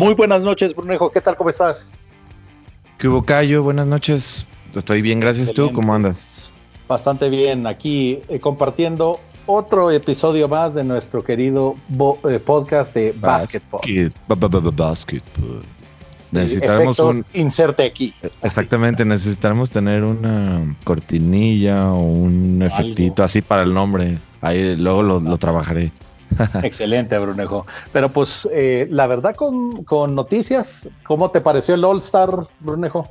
Muy buenas noches, Brunejo. ¿Qué tal? ¿Cómo estás? ¿Qué hubo, Cayo? Buenas noches. Estoy bien, gracias. ¿Tú cómo andas? Bastante bien. Aquí eh, compartiendo otro episodio más de nuestro querido eh, podcast de Basketball. basketball. Necesitaremos un. Inserte aquí. Exactamente, necesitaremos tener una cortinilla o un efectito así para el nombre. Ahí luego lo trabajaré. Excelente, Brunejo. Pero pues eh, la verdad con, noticias, ¿cómo te pareció el All Star, Brunejo?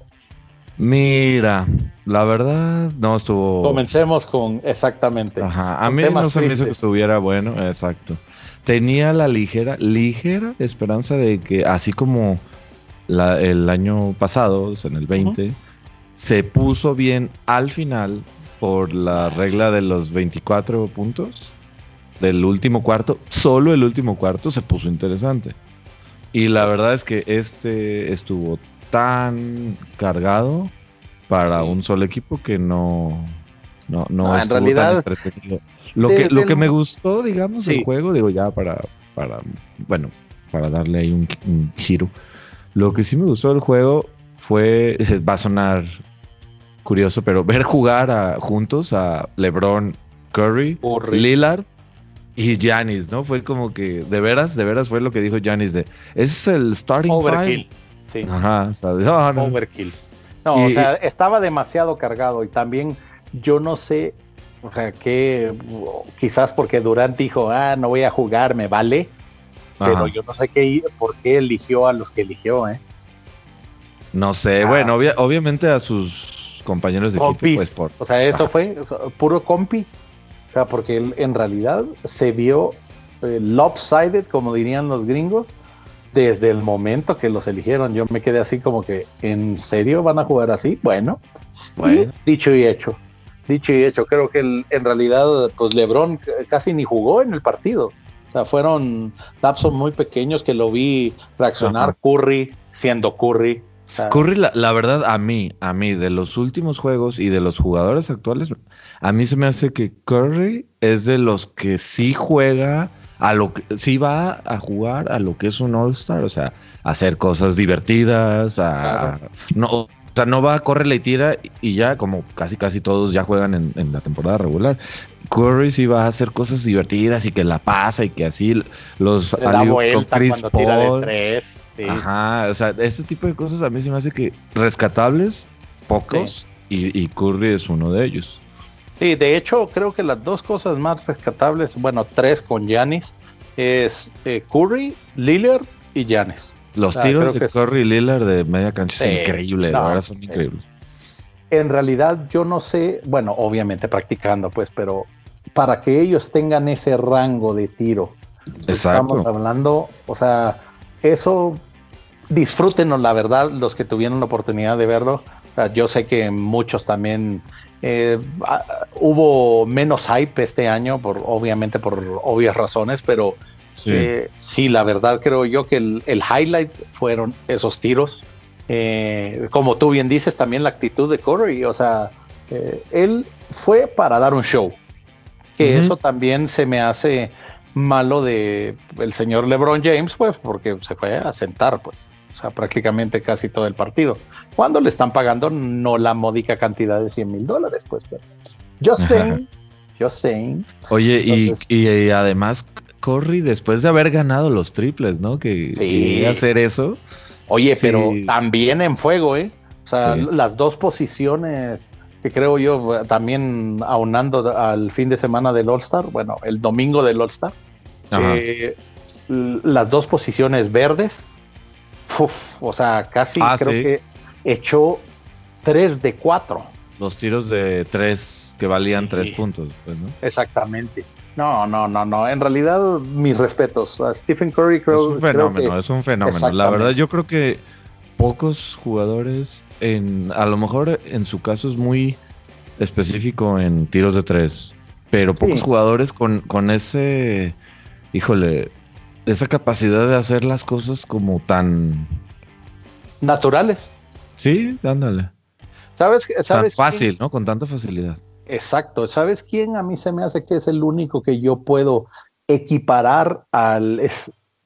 Mira, la verdad no estuvo. Comencemos con exactamente. Ajá, a mí no se me hizo que estuviera bueno, exacto. Tenía la ligera, ligera esperanza de que, así como el año pasado, en el 20, se puso bien al final por la regla de los 24 puntos del último cuarto, solo el último cuarto se puso interesante. Y la verdad es que este estuvo tan cargado para un solo equipo que no, no, no, en realidad, Lo que, lo que me gustó, digamos, el juego, digo ya para, para, bueno, para darle ahí un, giro. Lo que sí me gustó del juego fue, va a sonar curioso, pero ver jugar a, juntos a LeBron Curry, Lillard y Janis, ¿no? Fue como que, de veras, de veras fue lo que dijo Janis de, es el starting Overkill, sí. Ajá, ¿sabes? Oh, no. Overkill. No, o sea, estaba demasiado cargado y también yo no sé, o sea, que quizás porque Durant dijo, ah, no voy a jugar, me vale, pero yo no sé qué, por qué eligió a los que eligió, ¿eh? No sé, ah. bueno, obviamente a sus compañeros de equipo, pues por... O sea, eso fue puro compi. O sea, porque en realidad se vio eh, lopsided, como dirían los gringos, desde el momento que los eligieron. Yo me quedé así como que, ¿en serio van a jugar así? Bueno, bueno. dicho y hecho. Dicho y hecho, creo que en realidad, pues LeBron casi ni jugó en el partido. O sea, fueron lapsos muy pequeños que lo vi reaccionar. Curry siendo Curry, Curry, la, verdad, a mí, a mí, de los últimos juegos y de los jugadores actuales, a mí se me hace que Curry es de los que sí juega a lo que sí va a jugar a lo que es un All-Star, o sea, a hacer cosas divertidas, a no, o sea, no va a correr y tira y ya, como casi casi todos ya juegan en, la temporada regular. Curry sí va a hacer cosas divertidas y que la pasa y que así los da vuelta cuando tira de tres. Ajá, o sea, este tipo de cosas a mí se me hace que rescatables, pocos, y, Curry es uno de ellos. Sí, de hecho, creo que las dos cosas más rescatables, bueno, tres con Yanis, es eh, Curry, Lillard y Yanis. Los tiros de Curry y Lillard de media cancha es increíble, la verdad son increíbles. En realidad, yo no sé, bueno, obviamente practicando, pues, pero para que ellos tengan ese rango de tiro, estamos hablando, o sea, eso disfrútenos, la verdad, los que tuvieron la oportunidad de verlo. yo sé que muchos también eh, hubo menos hype este año, por, obviamente por obvias razones, pero sí. Eh, la verdad creo yo que el, highlight fueron esos tiros. Eh, como tú bien dices, también la actitud de Curry, o sea, él fue para dar un show, que eso también se me hace malo de el señor LeBron James, pues, porque se fue a sentar, pues sea, prácticamente casi todo el partido. Cuando le están pagando no la módica cantidad de 100 mil dólares, pues. Pero yo sé, yo sé. Oye, y, además Corry, después de haber ganado los triples, ¿no? Que sí. hacer eso. Oye, pero también en fuego, ¿eh? O sea, las dos posiciones que creo yo también aunando al fin de semana del All-Star, bueno, el domingo del All-Star, eh, las dos posiciones verdes o sea, casi ah, creo que echó 3 de 4. Los tiros de 3 que valían 3 puntos, pues, ¿no? Exactamente. No, no, no, no. En realidad, mis respetos. A Stephen Curry creo, Es un fenómeno, es un fenómeno. La verdad, yo creo que pocos jugadores, en, a lo mejor en su caso es muy específico en tiros de 3, pero pocos jugadores con, con ese, híjole, esa capacidad de hacer las cosas como tan naturales. Sí, dándole. ¿Sabes? sabes tan fácil, ¿no? Con tanta facilidad. Exacto. ¿Sabes quién a mí se me hace que es el único que yo puedo equiparar al,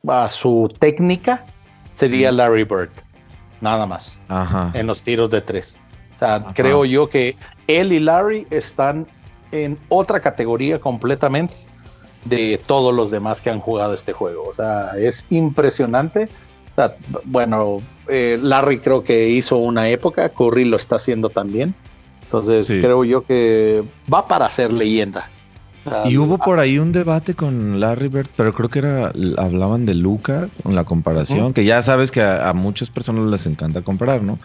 a su técnica? sería Larry Bird, nada más, Ajá. en los tiros de tres. O sea, creo yo que él y Larry están en otra categoría completamente de todos los demás que han jugado este juego. O sea, es impresionante. O sea, bueno, eh, Larry creo que hizo una época, Curry lo está haciendo también. Entonces creo yo que va para ser leyenda. y hubo por ahí un debate con Larry Bird, pero creo que era hablaban de Luca con la comparación, que ya sabes que a, muchas personas les encanta comparar, ¿no?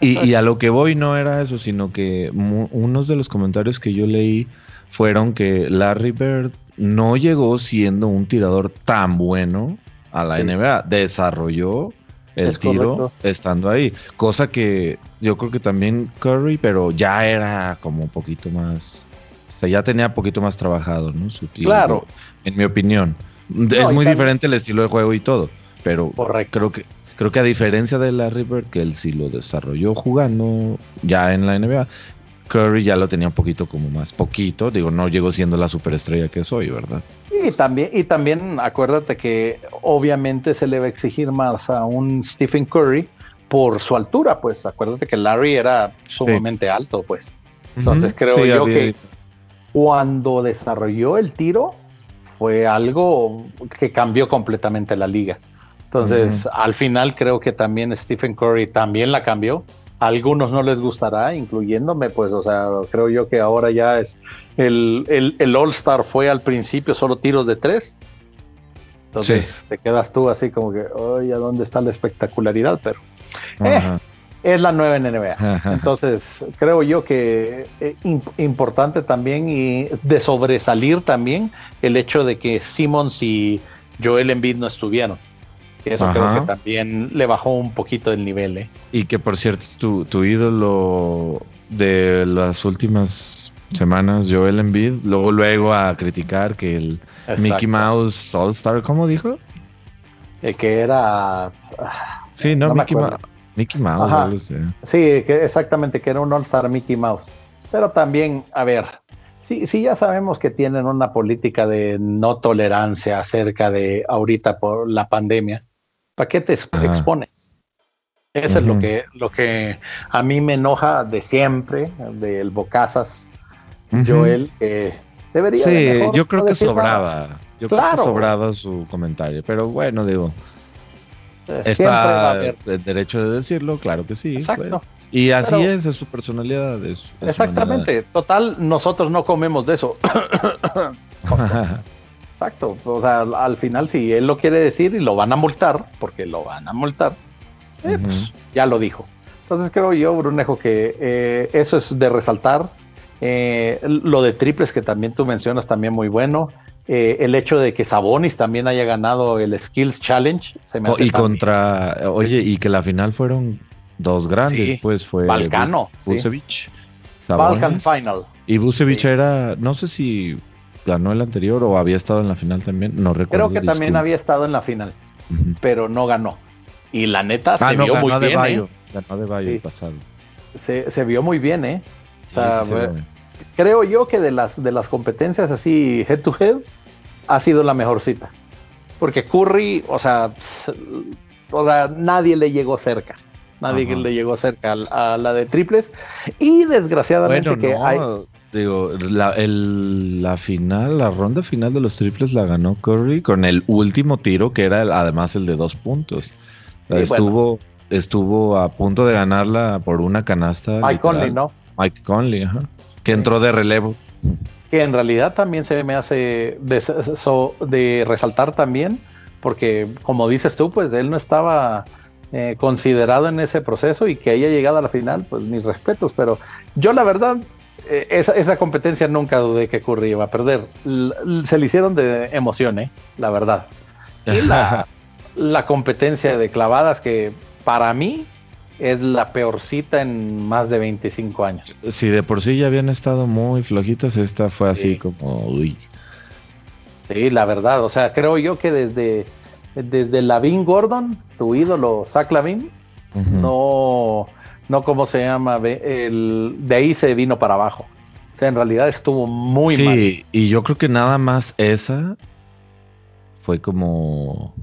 Y, y, a lo que voy no era eso, sino que unos de los comentarios que yo leí fueron que Larry Bird no llegó siendo un tirador tan bueno a la NBA, desarrolló el tiro estando ahí. Cosa que yo creo que también Curry, pero ya era como un poquito más. O sea, ya tenía un poquito más trabajado, ¿no? Su tiro. Claro. En mi opinión. es muy diferente el estilo de juego y todo. Pero creo que creo que a diferencia de Larry Bird, que él sí lo desarrolló jugando ya en la NBA, Curry ya lo tenía un poquito como más poquito, digo, no llegó siendo la superestrella que soy, ¿verdad? Y también, y también acuérdate que obviamente se le va a exigir más a un Stephen Curry por su altura, pues acuérdate que Larry era sumamente alto, pues. Entonces creo yo que cuando desarrolló el tiro fue algo que cambió completamente la liga. Entonces, al final creo que también Stephen Curry también la cambió algunos no les gustará, incluyéndome, pues, o sea, creo yo que ahora ya es el, el, All Star fue al principio solo tiros de tres. Entonces te quedas tú así como que, oye, ¿a dónde está la espectacularidad? Pero eh, es la nueva NBA. Entonces, creo yo que es eh, importante también y de sobresalir también el hecho de que Simmons y Joel Embiid no estuvieron. Eso creo que también le bajó un poquito el nivel. ¿eh? Y que por cierto, tu, ídolo de las últimas semanas, Joel Embiid, luego luego a criticar que el Mickey Mouse All Star, ¿cómo dijo? Eh, que era... Sí, no, Mickey, Mickey, Mouse. Sí, que exactamente, que era un All Star Mickey Mouse. Pero también, a ver, sí, sí ya sabemos que tienen una política de no tolerancia acerca de ahorita por la pandemia. ¿Para qué te expones? Eso es lo que, lo que a mí me enoja de siempre, del Bocazas, Joel, que debería. Sí, yo creo que sobraba. Yo creo que sobraba su comentario, pero bueno, digo. Eh, está el derecho de decirlo, claro que sí. Exacto. Y así es, es su personalidad. exactamente. Total, nosotros no comemos de eso. Exacto. O sea, al final, si él lo quiere decir y lo van a multar, porque lo van a multar, eh, pues, ya lo dijo. Entonces creo yo, Brunejo, que eh, eso es de resaltar. Eh, lo de triples que también tú mencionas, también muy bueno. el hecho de que Sabonis también haya ganado el Skills Challenge. Se me y contra, oye, y que la final fueron dos grandes, pues fue Balcano. Busevich. Balkan Final. Y Busevich era, no sé si ganó el anterior o había estado en la final también, no recuerdo. Creo que también había estado en la final, pero no ganó. Y la neta ah, se vio muy bien. ¿eh? Ganó de Bayo pasado. Se, vio muy bien, ¿eh? O sea, creo yo que de las, de las competencias así head to head ha sido la mejor cita. Porque Curry, o sea, o sea nadie le llegó cerca. Nadie le llegó cerca a, la de triples. Y desgraciadamente que hay Digo, la, la final, la ronda final de los triples la ganó Curry con el último tiro, que era además el de dos puntos. estuvo, estuvo a punto de ganarla por una canasta. Mike Conley, ¿no? Mike Conley, ajá. Que entró de relevo. Que en realidad también se me hace de, de resaltar también, porque como dices tú, pues él no estaba eh, considerado en ese proceso y que haya llegado a la final, pues mis respetos, pero yo la verdad eh, esa, competencia nunca dudé que Curry iba a perder. se le hicieron de emoción, ¿eh? la verdad. Y la, competencia de clavadas que para mí es la peorcita en más de 25 años. Si de por sí ya habían estado muy flojitas, esta fue así como, uy. Sí, la verdad, o sea, creo yo que desde, desde Lavin Gordon, tu ídolo Zach Lavin, no, no como se llama, el, de ahí se vino para abajo. O sea, en realidad estuvo muy mal. Sí, y yo creo que nada más esa fue como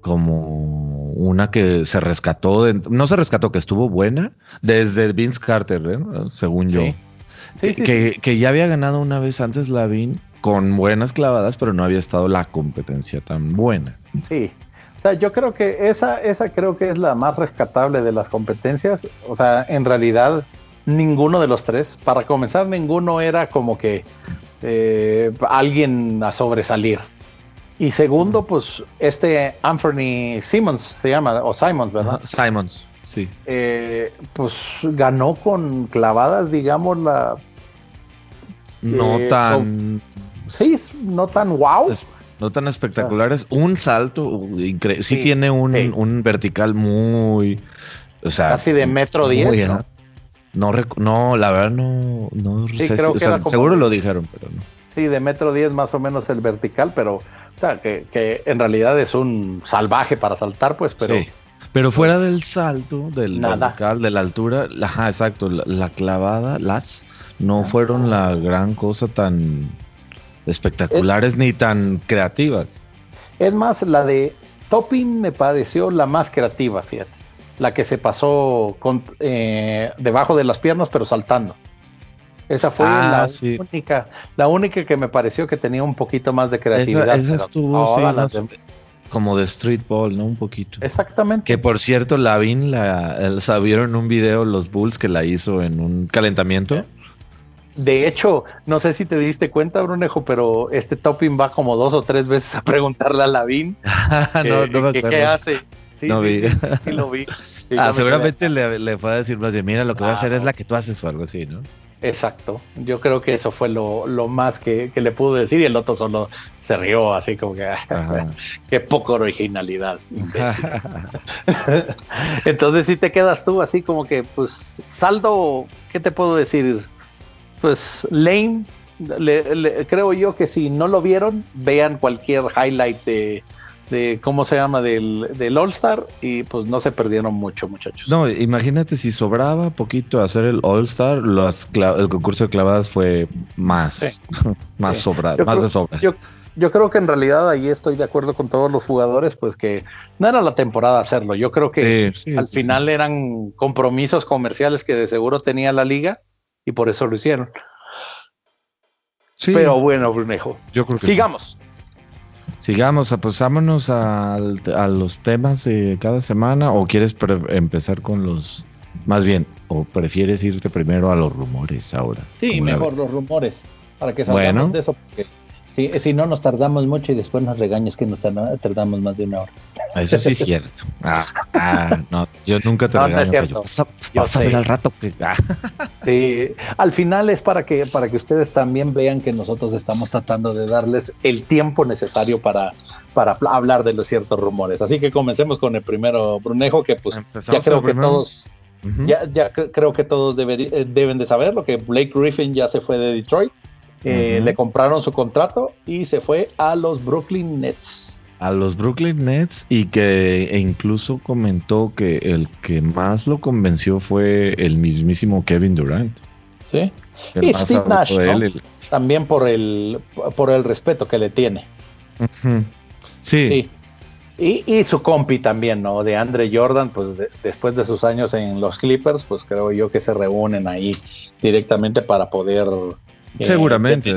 como una que se rescató, no se rescató, que estuvo buena desde Vince Carter, ¿eh? según yo. que, que, ya había ganado una vez antes la Vin con buenas clavadas, pero no había estado la competencia tan buena. Sí, sea, yo creo que esa, esa creo que es la más rescatable de las competencias. O sea, en realidad, ninguno de los tres, para comenzar, ninguno era como que eh, alguien a sobresalir. Y segundo, pues este Anthony Simmons se llama, o Simons, ¿verdad? Simons, sí. Eh, pues ganó con clavadas, digamos, la... No eh, tan... sí, no tan wow. No tan espectaculares. un salto increíble. Sí, tiene un, vertical muy... O sea, Casi de metro diez. ¿no? No, la verdad no, no sé, seguro lo dijeron, pero no. Sí, de metro diez más o menos el vertical, pero o sea, que, en realidad es un salvaje para saltar, pues, pero. Pero fuera del salto, del vertical, de la altura, ajá, exacto, la, clavada, las no fueron la gran cosa tan espectaculares ni tan creativas. Es más, la de Topping me pareció la más creativa, fíjate. La que se pasó con, eh, debajo de las piernas, pero saltando. Esa fue ah, la única, la única que me pareció que tenía un poquito más de creatividad. Esa, estuvo como de street ball, ¿no? Un poquito. Exactamente. Que por cierto, Lavin la sabieron en un video los Bulls que la hizo en un calentamiento. De hecho, no sé si te diste cuenta, Brunejo, pero este topping va como dos o tres veces a preguntarle a Lavin no, no qué hace. Sí, no vi. Sí, lo vi. ah, seguramente le, le, fue a decir más bien, mira, lo que voy a hacer es la que tú haces o algo así, ¿no? Exacto. Yo creo que eso fue lo, más que, le pudo decir y el otro solo se rió así como que qué poco originalidad. Entonces si te quedas tú así como que pues saldo, ¿qué te puedo decir? Pues Lane, creo yo que si no lo vieron, vean cualquier highlight de, de cómo se llama del, del All Star y pues no se perdieron mucho muchachos. No, imagínate si sobraba poquito hacer el All Star, el concurso de clavadas fue más, más sobrado, más de sobra. Yo, creo que en realidad ahí estoy de acuerdo con todos los jugadores, pues que no era la temporada hacerlo. Yo creo que al final eran compromisos comerciales que de seguro tenía la liga y por eso lo hicieron. Pero bueno, Brunejo. Yo creo que Sigamos. Sigamos, pues vámonos a, los temas de cada semana o quieres empezar con los, más bien, o prefieres irte primero a los rumores ahora. Sí, mejor los rumores, para que salgamos de eso, porque si, si no nos tardamos mucho y después nos regañas que nos tardamos más de una hora. Eso sí es cierto. Ah, ah, no, yo nunca te regaño. No vas, a, ver al rato que. Ah. Sí, al final es para que, para que ustedes también vean que nosotros estamos tratando de darles el tiempo necesario para, para hablar de los ciertos rumores. Así que comencemos con el primero, Brunejo, que pues ya creo que todos. Ya, ya creo que todos eh, deben de saber lo que Blake Griffin ya se fue de Detroit. Eh, le compraron su contrato y se fue a los Brooklyn Nets a los Brooklyn Nets y que e incluso comentó que el que más lo convenció fue el mismísimo Kevin Durant. Sí. y Steve Nash, también por el, por el respeto que le tiene. Sí. Y, su compi también, ¿no? De Andre Jordan, pues después de sus años en los Clippers, pues creo yo que se reúnen ahí directamente para poder... Eh, Seguramente.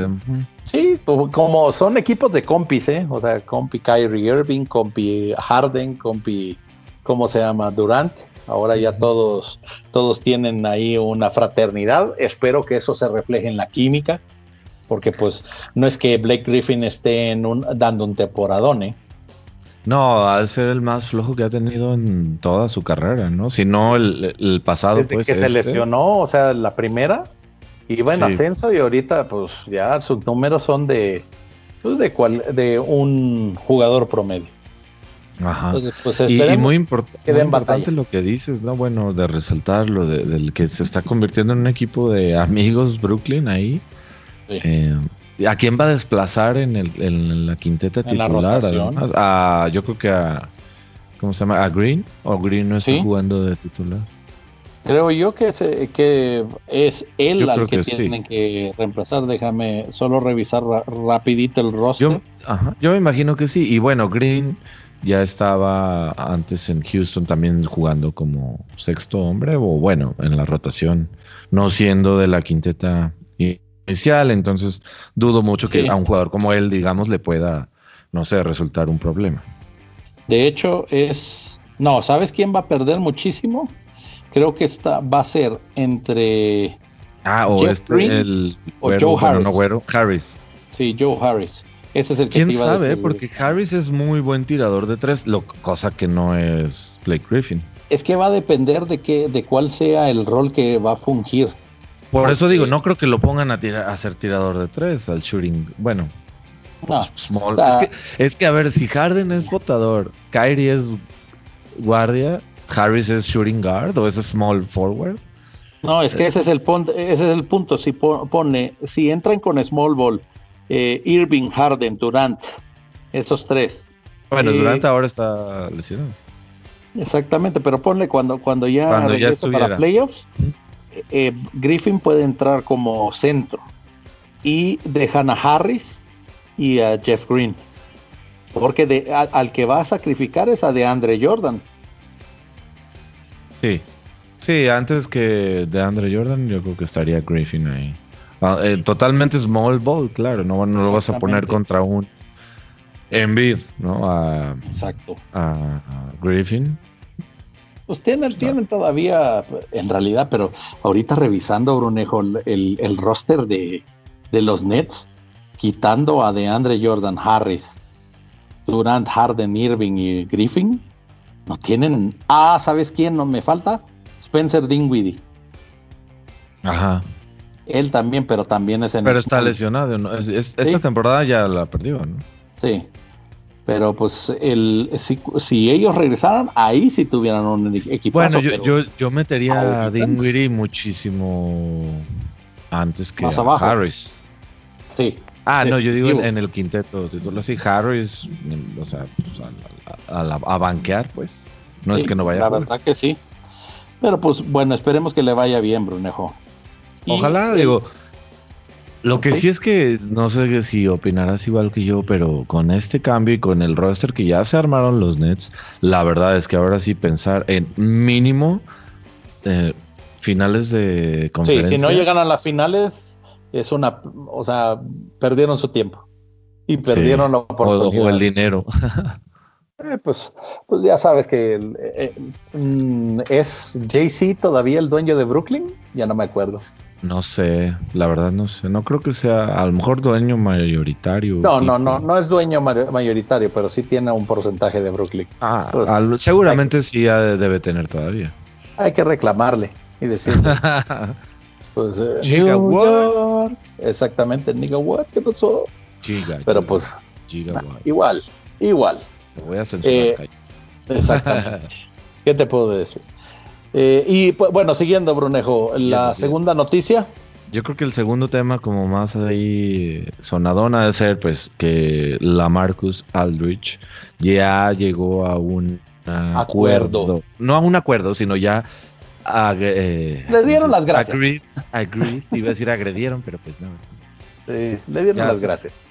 Sí, como son equipos de compis, ¿eh? O sea, compi Kyrie Irving, compi Harden, compi, ¿cómo se llama? Durant. Ahora ya todos, todos tienen ahí una fraternidad. Espero que eso se refleje en la química, porque pues no es que Blake Griffin esté en un, dando un temporadón, ¿eh? No, ha ser el más flojo que ha tenido en toda su carrera, ¿no? Si no, el, pasado Desde que se este. lesionó, o sea, la primera, Iba en ascenso y ahorita pues ya sus números son de, pues, de, cual, de un jugador promedio. Ajá. pues, y, muy, importante lo que dices, ¿no? Bueno, de resaltar lo de, del que se está convirtiendo en un equipo de amigos Brooklyn ahí. Eh, ¿A quién va a desplazar en, el, en la quinteta titular? yo creo que a. ¿Cómo se llama? ¿A Green? ¿O Green no está jugando de titular? Creo yo que, que es él al que, tienen que reemplazar. Déjame solo revisar rapidito el roster. Yo, me imagino que sí. Y bueno, Green ya estaba antes en Houston también jugando como sexto hombre o bueno, en la rotación, no siendo de la quinteta inicial, entonces dudo mucho que a un jugador como él, digamos, le pueda, no sé, resultar un problema. De hecho, es... No, ¿sabes quién va a perder muchísimo? Creo que esta va a ser entre... Ah, o este, el... O Joe Harris. Harris. Sí, Joe Harris. Ese es el que ¿Quién sabe? Porque Harris es muy buen tirador de tres, lo, cosa que no es Blake Griffin. Es que va a depender de qué, de cuál sea el rol que va a fungir. Por eso digo, no creo que lo pongan a, tirar, a ser tirador de tres, al shooting. Bueno, pues, small. es, que, es que, a ver, si Harden es votador, Kyrie es guardia, Harris es shooting guard o es small forward. No, es que ese es el, ese es el punto. Si pone, si entran con small ball eh, Irving, Harden, Durant, esos tres. Bueno, eh, Durant ahora está lesionado. Exactamente, pero ponle cuando, cuando ya, cuando ya para playoffs, eh, Griffin puede entrar como centro y dejan a Harris y a Jeff Green. Porque de, al que va a sacrificar es a DeAndre Jordan. Sí, sí, antes que de Andre Jordan, yo creo que estaría Griffin ahí. Ah, eh, totalmente small ball, claro, no, no lo vas a poner contra un Embiid, ¿no? A, Exacto. A, Griffin. Pues tienen, tienen todavía, en realidad, pero ahorita revisando, Brunejo, el, el roster de, de, los Nets, quitando a DeAndre Jordan Harris, Durant, Harden, Irving y Griffin, no tienen. Ah, ¿sabes quién no me falta? Spencer Dinwiddie. Ajá. Él también, pero también es en. Pero está lesionado. ¿no? esta temporada ya la perdió, ¿no? Sí. Pero pues el, si, ellos regresaran, ahí sí tuvieran un equipo. Bueno, yo, yo, yo, metería a Dinwiddie muchísimo antes que a Harris. Sí. Ah, no, yo digo en, el quinteto título así, Harris, o sea, pues, a, banquear, pues. No es que no vaya. La verdad que sí. Pero pues bueno, esperemos que le vaya bien, Brunejo. Ojalá, digo. Lo que sí es que no sé si opinarás igual que yo, pero con este cambio y con el roster que ya se armaron los Nets, la verdad es que ahora sí pensar en mínimo eh, finales de conferencia. Sí, si no llegan a las finales, es una. O sea, perdieron su tiempo. Y perdieron la oportunidad. O, el dinero. Eh, pues, pues ya sabes que eh, mm, es Jay-Z todavía el dueño de Brooklyn. Ya no me acuerdo. No sé, la verdad no sé. No creo que sea, a lo mejor dueño mayoritario. No, no, no, no es dueño mayoritario, pero sí tiene un porcentaje de Brooklyn. Ah, pues, seguramente sí debe tener todavía. Hay que reclamarle y decirle. pues, eh, New York. Exactamente, nigga what, ¿qué pasó? Giga, pero pues, igual, igual. Te voy a censurar. Eh, exactamente. ¿Qué te puedo decir? Eh, y pues, bueno, siguiendo, Brunejo, la segunda noticia. Yo creo que el segundo tema, como más ahí sonadona, de ser pues que la Marcus Aldrich ya llegó a un acuerdo. No a un acuerdo, sino ya. Eh, le dieron las gracias. Agreed, iba a decir agredieron, pero pues no. le dieron las gracias.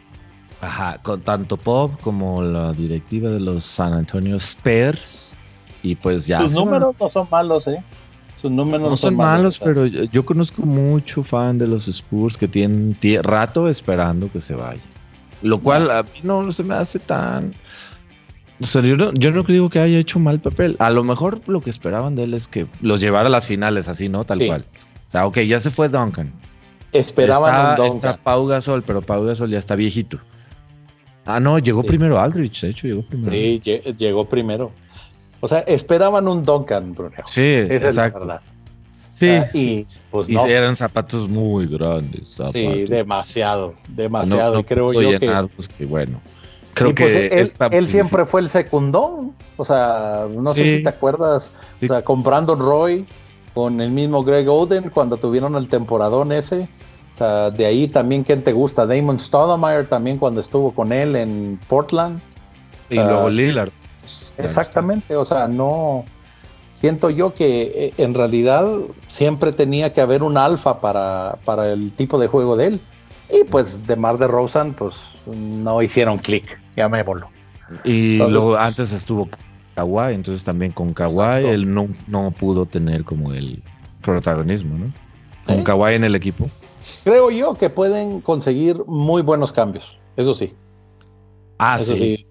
Ajá, con tanto Pop como la directiva de los San Antonio Spurs y pues ya. Sus números no son malos, ¿eh? Sus números no, son, malos, pero yo, conozco mucho fan de los Spurs que tienen rato esperando que se vaya. Lo cual a mí no se me hace tan. O sea, yo no, yo no digo que haya hecho mal papel. A lo mejor lo que esperaban de él es que los llevara a las finales, así, ¿no? Tal cual. O sea, ok, ya se fue Duncan. Esperaban está, un Duncan. Está Pau Gasol, pero Pau Gasol ya está viejito. Ah, no, llegó primero Aldrich, de hecho, llegó primero. Sí, llegó primero. O sea, esperaban un Duncan, Bruno. Sí, Esa exacto. Es la verdad. Sí, y, pues, eran zapatos muy grandes. Sí, demasiado, demasiado. creo yo que, bueno. Creo pues, que él, siempre fue el secundón. O sea, no sé si te acuerdas. O sea, con Brandon Roy, con el mismo Greg Oden, cuando tuvieron el temporadón ese. O sea, de ahí también, ¿quién te gusta? Damon Stoudemire también cuando estuvo con él en Portland. Y luego Lillard. Exactamente, o sea, no siento yo que eh, en realidad siempre tenía que haber un alfa para, para el tipo de juego de él. Y pues de Mar de Rosen, pues no hicieron clic, llamémoslo. Y luego antes estuvo Kawhi, entonces también con Kawhi él no, no pudo tener como el protagonismo, ¿no? Con Kawhi en el equipo. Creo yo que pueden conseguir muy buenos cambios, eso sí. Ah, sí.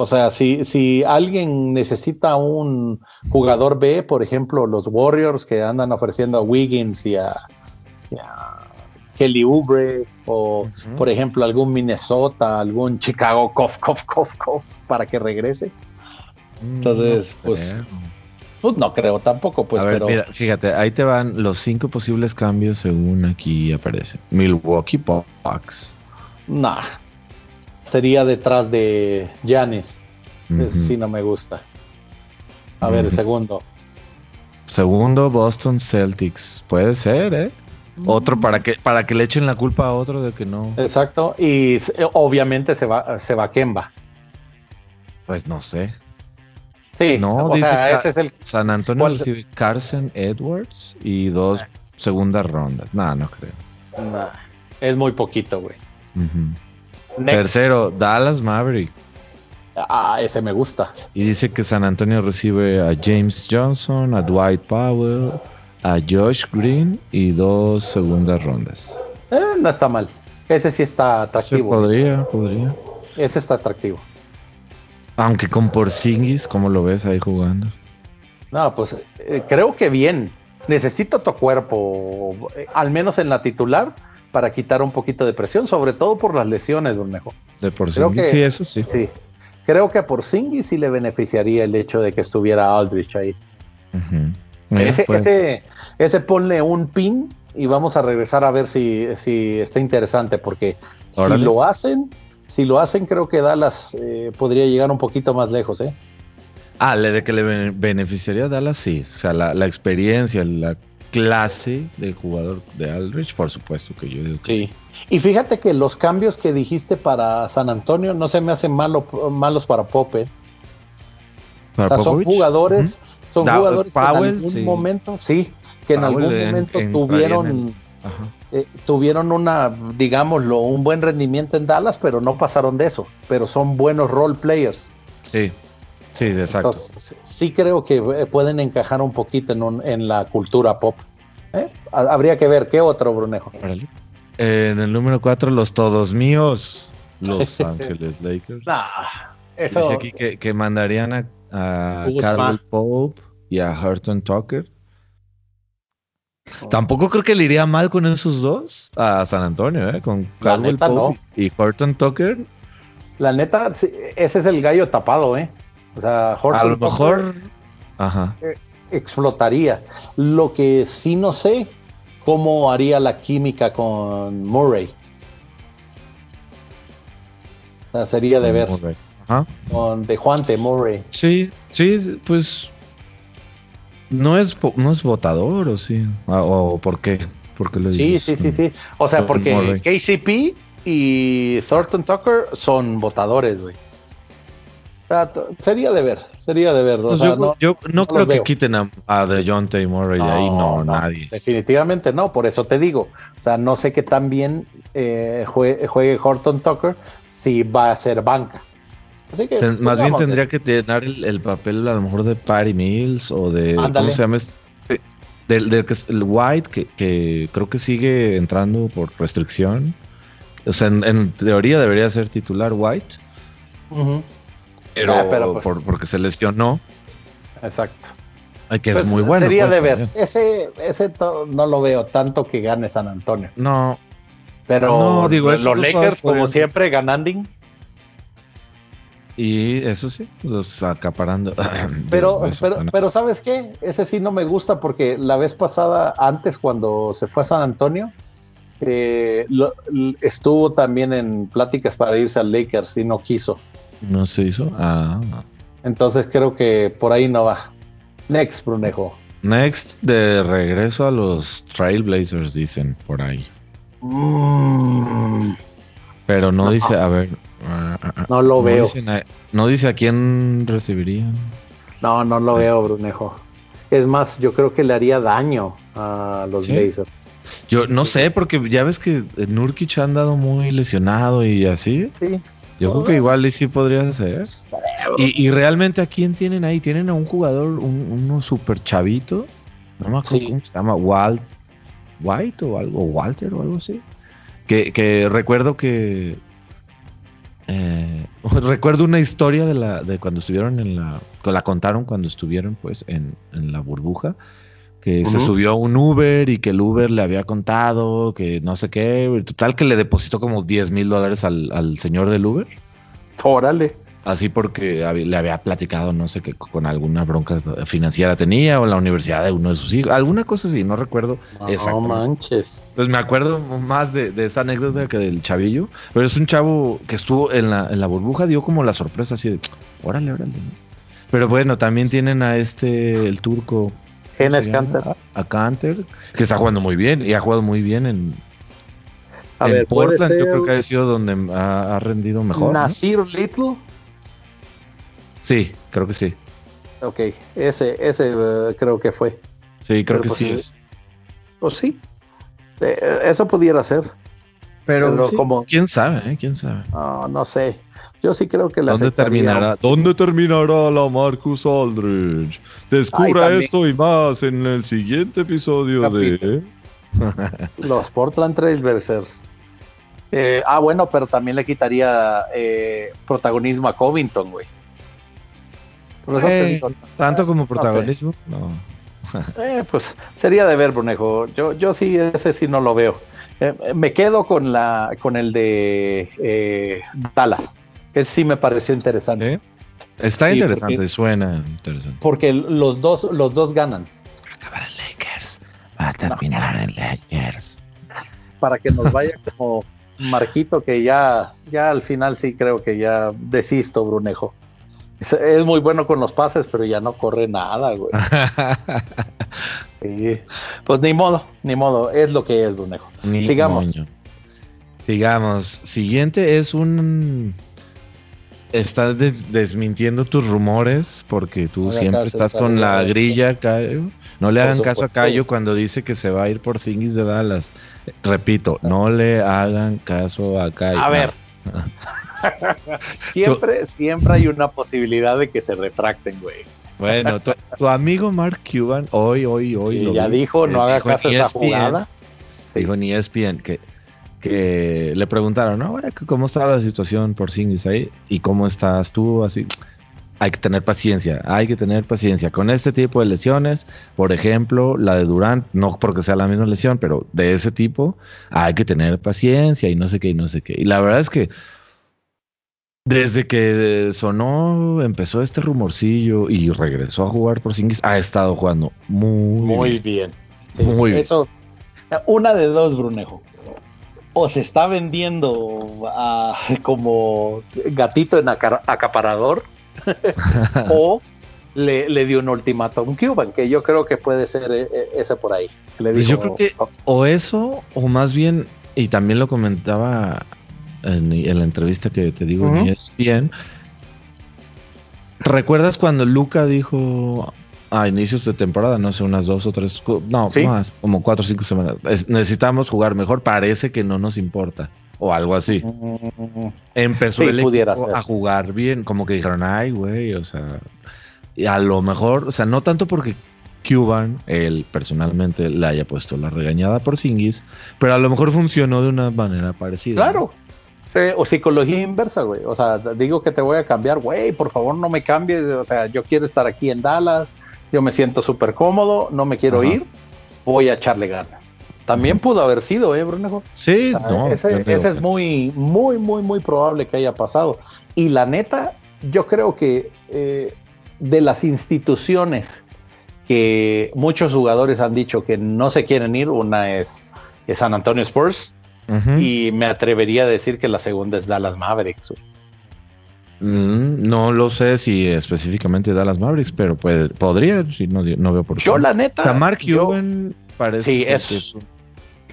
O sea, si, si alguien necesita un jugador B, por ejemplo, los Warriors que andan ofreciendo a Wiggins y a, Kelly Oubre, o por ejemplo algún Minnesota, algún Chicago, cof, cof, cof, cof, para que regrese. Mm, Entonces, pues, pues, no creo tampoco, pues, pero. Mira, fíjate, ahí te van los cinco posibles cambios según aquí aparece. Milwaukee Bucks. Nah, sería detrás de Janes. Si no me gusta. A ver, segundo. Segundo, Boston Celtics. Puede ser, ¿eh? Otro para que, para que le echen la culpa a otro de que no. Exacto. Y eh, obviamente se va, se va Kemba. Pues no sé. Sí, no, dice ese es el. San Antonio recibe Carson Edwards y dos segundas rondas. No, no creo. es muy poquito, güey. Tercero, Dallas Maverick. Ah, ese me gusta. Y dice que San Antonio recibe a James Johnson, a Dwight Powell, a Josh Green y dos segundas rondas. Eh, no está mal. Ese sí está atractivo. podría, podría. Ese está atractivo. Aunque con Porzingis, ¿cómo lo ves ahí jugando? No, pues eh, creo que bien. Necesita tu cuerpo, eh, al menos en la titular, para quitar un poquito de presión, sobre todo por las lesiones, don Mejo. De Porzingis, sí, eso sí. Sí, creo que a Porzingis sí le beneficiaría el hecho de que estuviera Aldrich ahí. Ese, pues. ese, ese, ponle un pin y vamos a regresar a ver si, si está interesante, porque si lo hacen, si lo hacen, creo que Dallas eh, podría llegar un poquito más lejos, ¿eh? Ah, de que le beneficiaría a Dallas, sí. O sea, la, la experiencia, la clase de jugador de Aldrich, por supuesto que yo digo que sí. Y fíjate que los cambios que dijiste para San Antonio no se me hacen malo, malos para Pope. son jugadores, son jugadores que en algún momento, sí, que en algún momento tuvieron, eh, tuvieron una, digámoslo, un buen rendimiento en Dallas, pero no pasaron de eso. Pero son buenos role players. Sí, Sí, exacto. sí creo que eh, pueden encajar un poquito en, la cultura pop. ¿eh? Habría que ver qué otro, Brunejo. en el número 4, los todos míos, Los Ángeles Lakers. Dice aquí que, mandarían a, a Pope y a Hurton Tucker. Oh. Tampoco creo que le iría mal con esos dos a San Antonio, ¿eh? con Caldwell Pope y Horton Tucker. La neta, ese es el gallo tapado, ¿eh? O sea, a lo mejor eh, explotaría. Lo que sí no sé, cómo haría la química con Murray. O sea, sería de ver. Con de Juante Murray. Sí, sí, pues no es no es votador o sí ah, o, por qué le sí sí sí sí o sea porque KCP y Thornton Tucker son votadores güey sería de ver, sería de ver. Pues yo, no, creo que quiten a, a John Taymor y ahí no, nadie. Definitivamente no, por eso te digo. O sea, no sé qué tan bien eh, juegue, Horton Tucker si va a ser banca. Así que, pues, más bien tendría que tener el, papel a lo mejor de Patty Mills o de. ¿Cómo se llama este? Del, el White, que, que, creo que sigue entrando por restricción. O sea, en, teoría debería ser titular White. Ah, pero, pues por, porque se lesionó. Exacto. Ay, que es pues, muy bueno. Sería pues, de ver. Ese, ese no lo veo tanto que gane San Antonio. No. Pero no, digo, los Lakers, como siempre, ganando. Y eso sí, los acaparando. pero, pero, pero, ¿sabes qué? Ese sí no me gusta porque la vez pasada, antes cuando se fue a San Antonio, eh, estuvo también en pláticas para irse al Lakers y no quiso. No se hizo. Ah. Entonces creo que por ahí no va. Next, Brunejo. Next, de regreso a los Trailblazers, dicen por ahí. Mm. Pero no, dice, a ver. Ah, ah, no lo veo. no dice a quién recibirían. No, no lo veo, Brunejo. Es más, yo creo que le haría daño a los Blazers. Yo no sé, porque ya ves que Nurkic ha andado muy lesionado y así. Sí. Yo creo que igual y sí podría ser. Y, y, realmente a quién tienen ahí? Tienen a un jugador, un, uno super chavito. No me acuerdo cómo se llama. Walt, White o algo, Walter o algo así. Que, que recuerdo que. Eh, recuerdo una historia de la de cuando estuvieron en la. La contaron cuando estuvieron pues en, en la burbuja que se subió a un Uber y que el Uber le había contado que no sé qué, total que le depositó como 10 mil dólares al, señor del Uber. Órale. Así porque le había platicado, no sé qué, con alguna bronca financiera tenía o la universidad de uno de sus hijos, alguna cosa así, no recuerdo. No manches. Pues me acuerdo más de, esa anécdota que del chavillo, pero es un chavo que estuvo en la, en la burbuja, dio como la sorpresa así de, órale, órale. Pero bueno, también tienen a este, el turco, Enes Canter. A Canter, que está jugando muy bien y ha jugado muy bien en, a ver, Portland. Yo creo que ha sido donde ha, rendido mejor. Nasir Little. Sí, creo que sí. Ok, ese, ese eh, creo que fue. Sí, creo que pues sí es. Pues sí, eh, eso pudiera ser. Pero, como. ¿Quién sabe? Eh? ¿Quién sabe? No, no sé. Yo sí creo que la. ¿Dónde terminará? ¿Dónde terminará la Marcus Aldridge? Descubra esto y más en el siguiente episodio de. Los Portland Trailblazers. Eh, ah, bueno, pero también le quitaría eh, protagonismo a Covington, güey. Eh, tanto como protagonismo, no. eh, pues sería de ver, Brunejo. Yo, yo sí, ese sí no lo veo. Eh, me quedo con la con el de eh, Dallas. que sí me pareció interesante. Está interesante, suena interesante. Porque los dos, los dos ganan. Acabar en Lakers. Va a terminar en Lakers. Para que nos vaya como Marquito, que ya, ya al final sí creo que ya desisto, Brunejo. Es, muy bueno con los pases, pero ya no corre nada, güey. Pues ni modo, ni modo, es lo que es, Brunejo. Sigamos. Sigamos. Siguiente es un. Estás desmintiendo tus rumores porque tú siempre estás con la grilla, Cayo. No le hagan caso a Cayo cuando dice que se va a ir por Singis de Dallas. Repito, no le hagan caso a Cayo. A ver. siempre, siempre hay una posibilidad de que se retracten, güey. Bueno, tu, amigo Mark Cuban hoy, hoy, hoy. ya dijo, no haga caso a esa jugada. Dijo ni ESPN que, que le preguntaron, ¿no? ¿Cómo está la situación por Singis ahí? ¿Y cómo estás tú? Así. Hay que tener paciencia, hay que tener paciencia. Con este tipo de lesiones, por ejemplo, la de Durant, no porque sea la misma lesión, pero de ese tipo, hay que tener paciencia y no sé qué, y no sé qué. Y la verdad es que desde que sonó, empezó este rumorcillo y regresó a jugar por Singis, ha estado jugando muy, muy bien. muy bien. Eso, una de dos, Brunejo. O se está vendiendo como gatito en acaparador, o le, dio un ultimátum Cuban, que yo creo que puede ser eh, eh, ese por ahí. Pues yo creo que o eso, o más bien, y también lo comentaba en, la entrevista que te digo en ESPN. ¿Recuerdas cuando Luca dijo a inicios de temporada, no sé, unas dos o tres, no, más, como cuatro o cinco semanas, necesitamos jugar mejor, parece que no nos importa, o algo así. Empezó el equipo a jugar bien, como que dijeron, ay, güey, o sea, y a lo mejor, o sea, no tanto porque Cuban, él personalmente le haya puesto la regañada por Singis, pero a lo mejor funcionó de una manera parecida. Claro, o psicología inversa, güey. O sea, digo que te voy a cambiar, güey, por favor no me cambies. O sea, yo quiero estar aquí en Dallas, yo me siento súper cómodo, no me quiero ir, voy a echarle ganas. También pudo haber sido, ¿eh, Brunejo? Sí, no, ese, es muy, muy, muy, muy probable que haya pasado. Y la neta, yo creo que eh, de las instituciones que muchos jugadores han dicho que no se quieren ir, una es, es San Antonio Spurs, y me atrevería a decir que la segunda es Dallas Mavericks. Mm, no lo sé si específicamente Dallas Mavericks, pero puede, podría, si no, veo por qué. Yo, la neta. O Mark Cuban parece sí, es,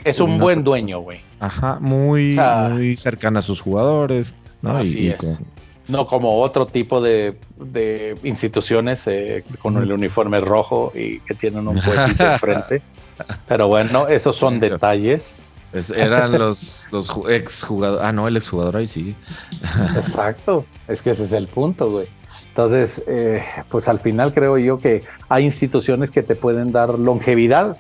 es, un, buen dueño, güey. Ajá, muy, muy cercana a sus jugadores. ¿no? Así es. No como otro tipo de, de instituciones eh, con el uniforme rojo y que tienen un puestito enfrente. Pero bueno, esos son detalles. Eran los, los ex jugadores. Ah, no, el ex jugador ahí sí. Exacto. Es que ese es el punto, güey. Entonces, eh, pues al final creo yo que hay instituciones que te pueden dar longevidad.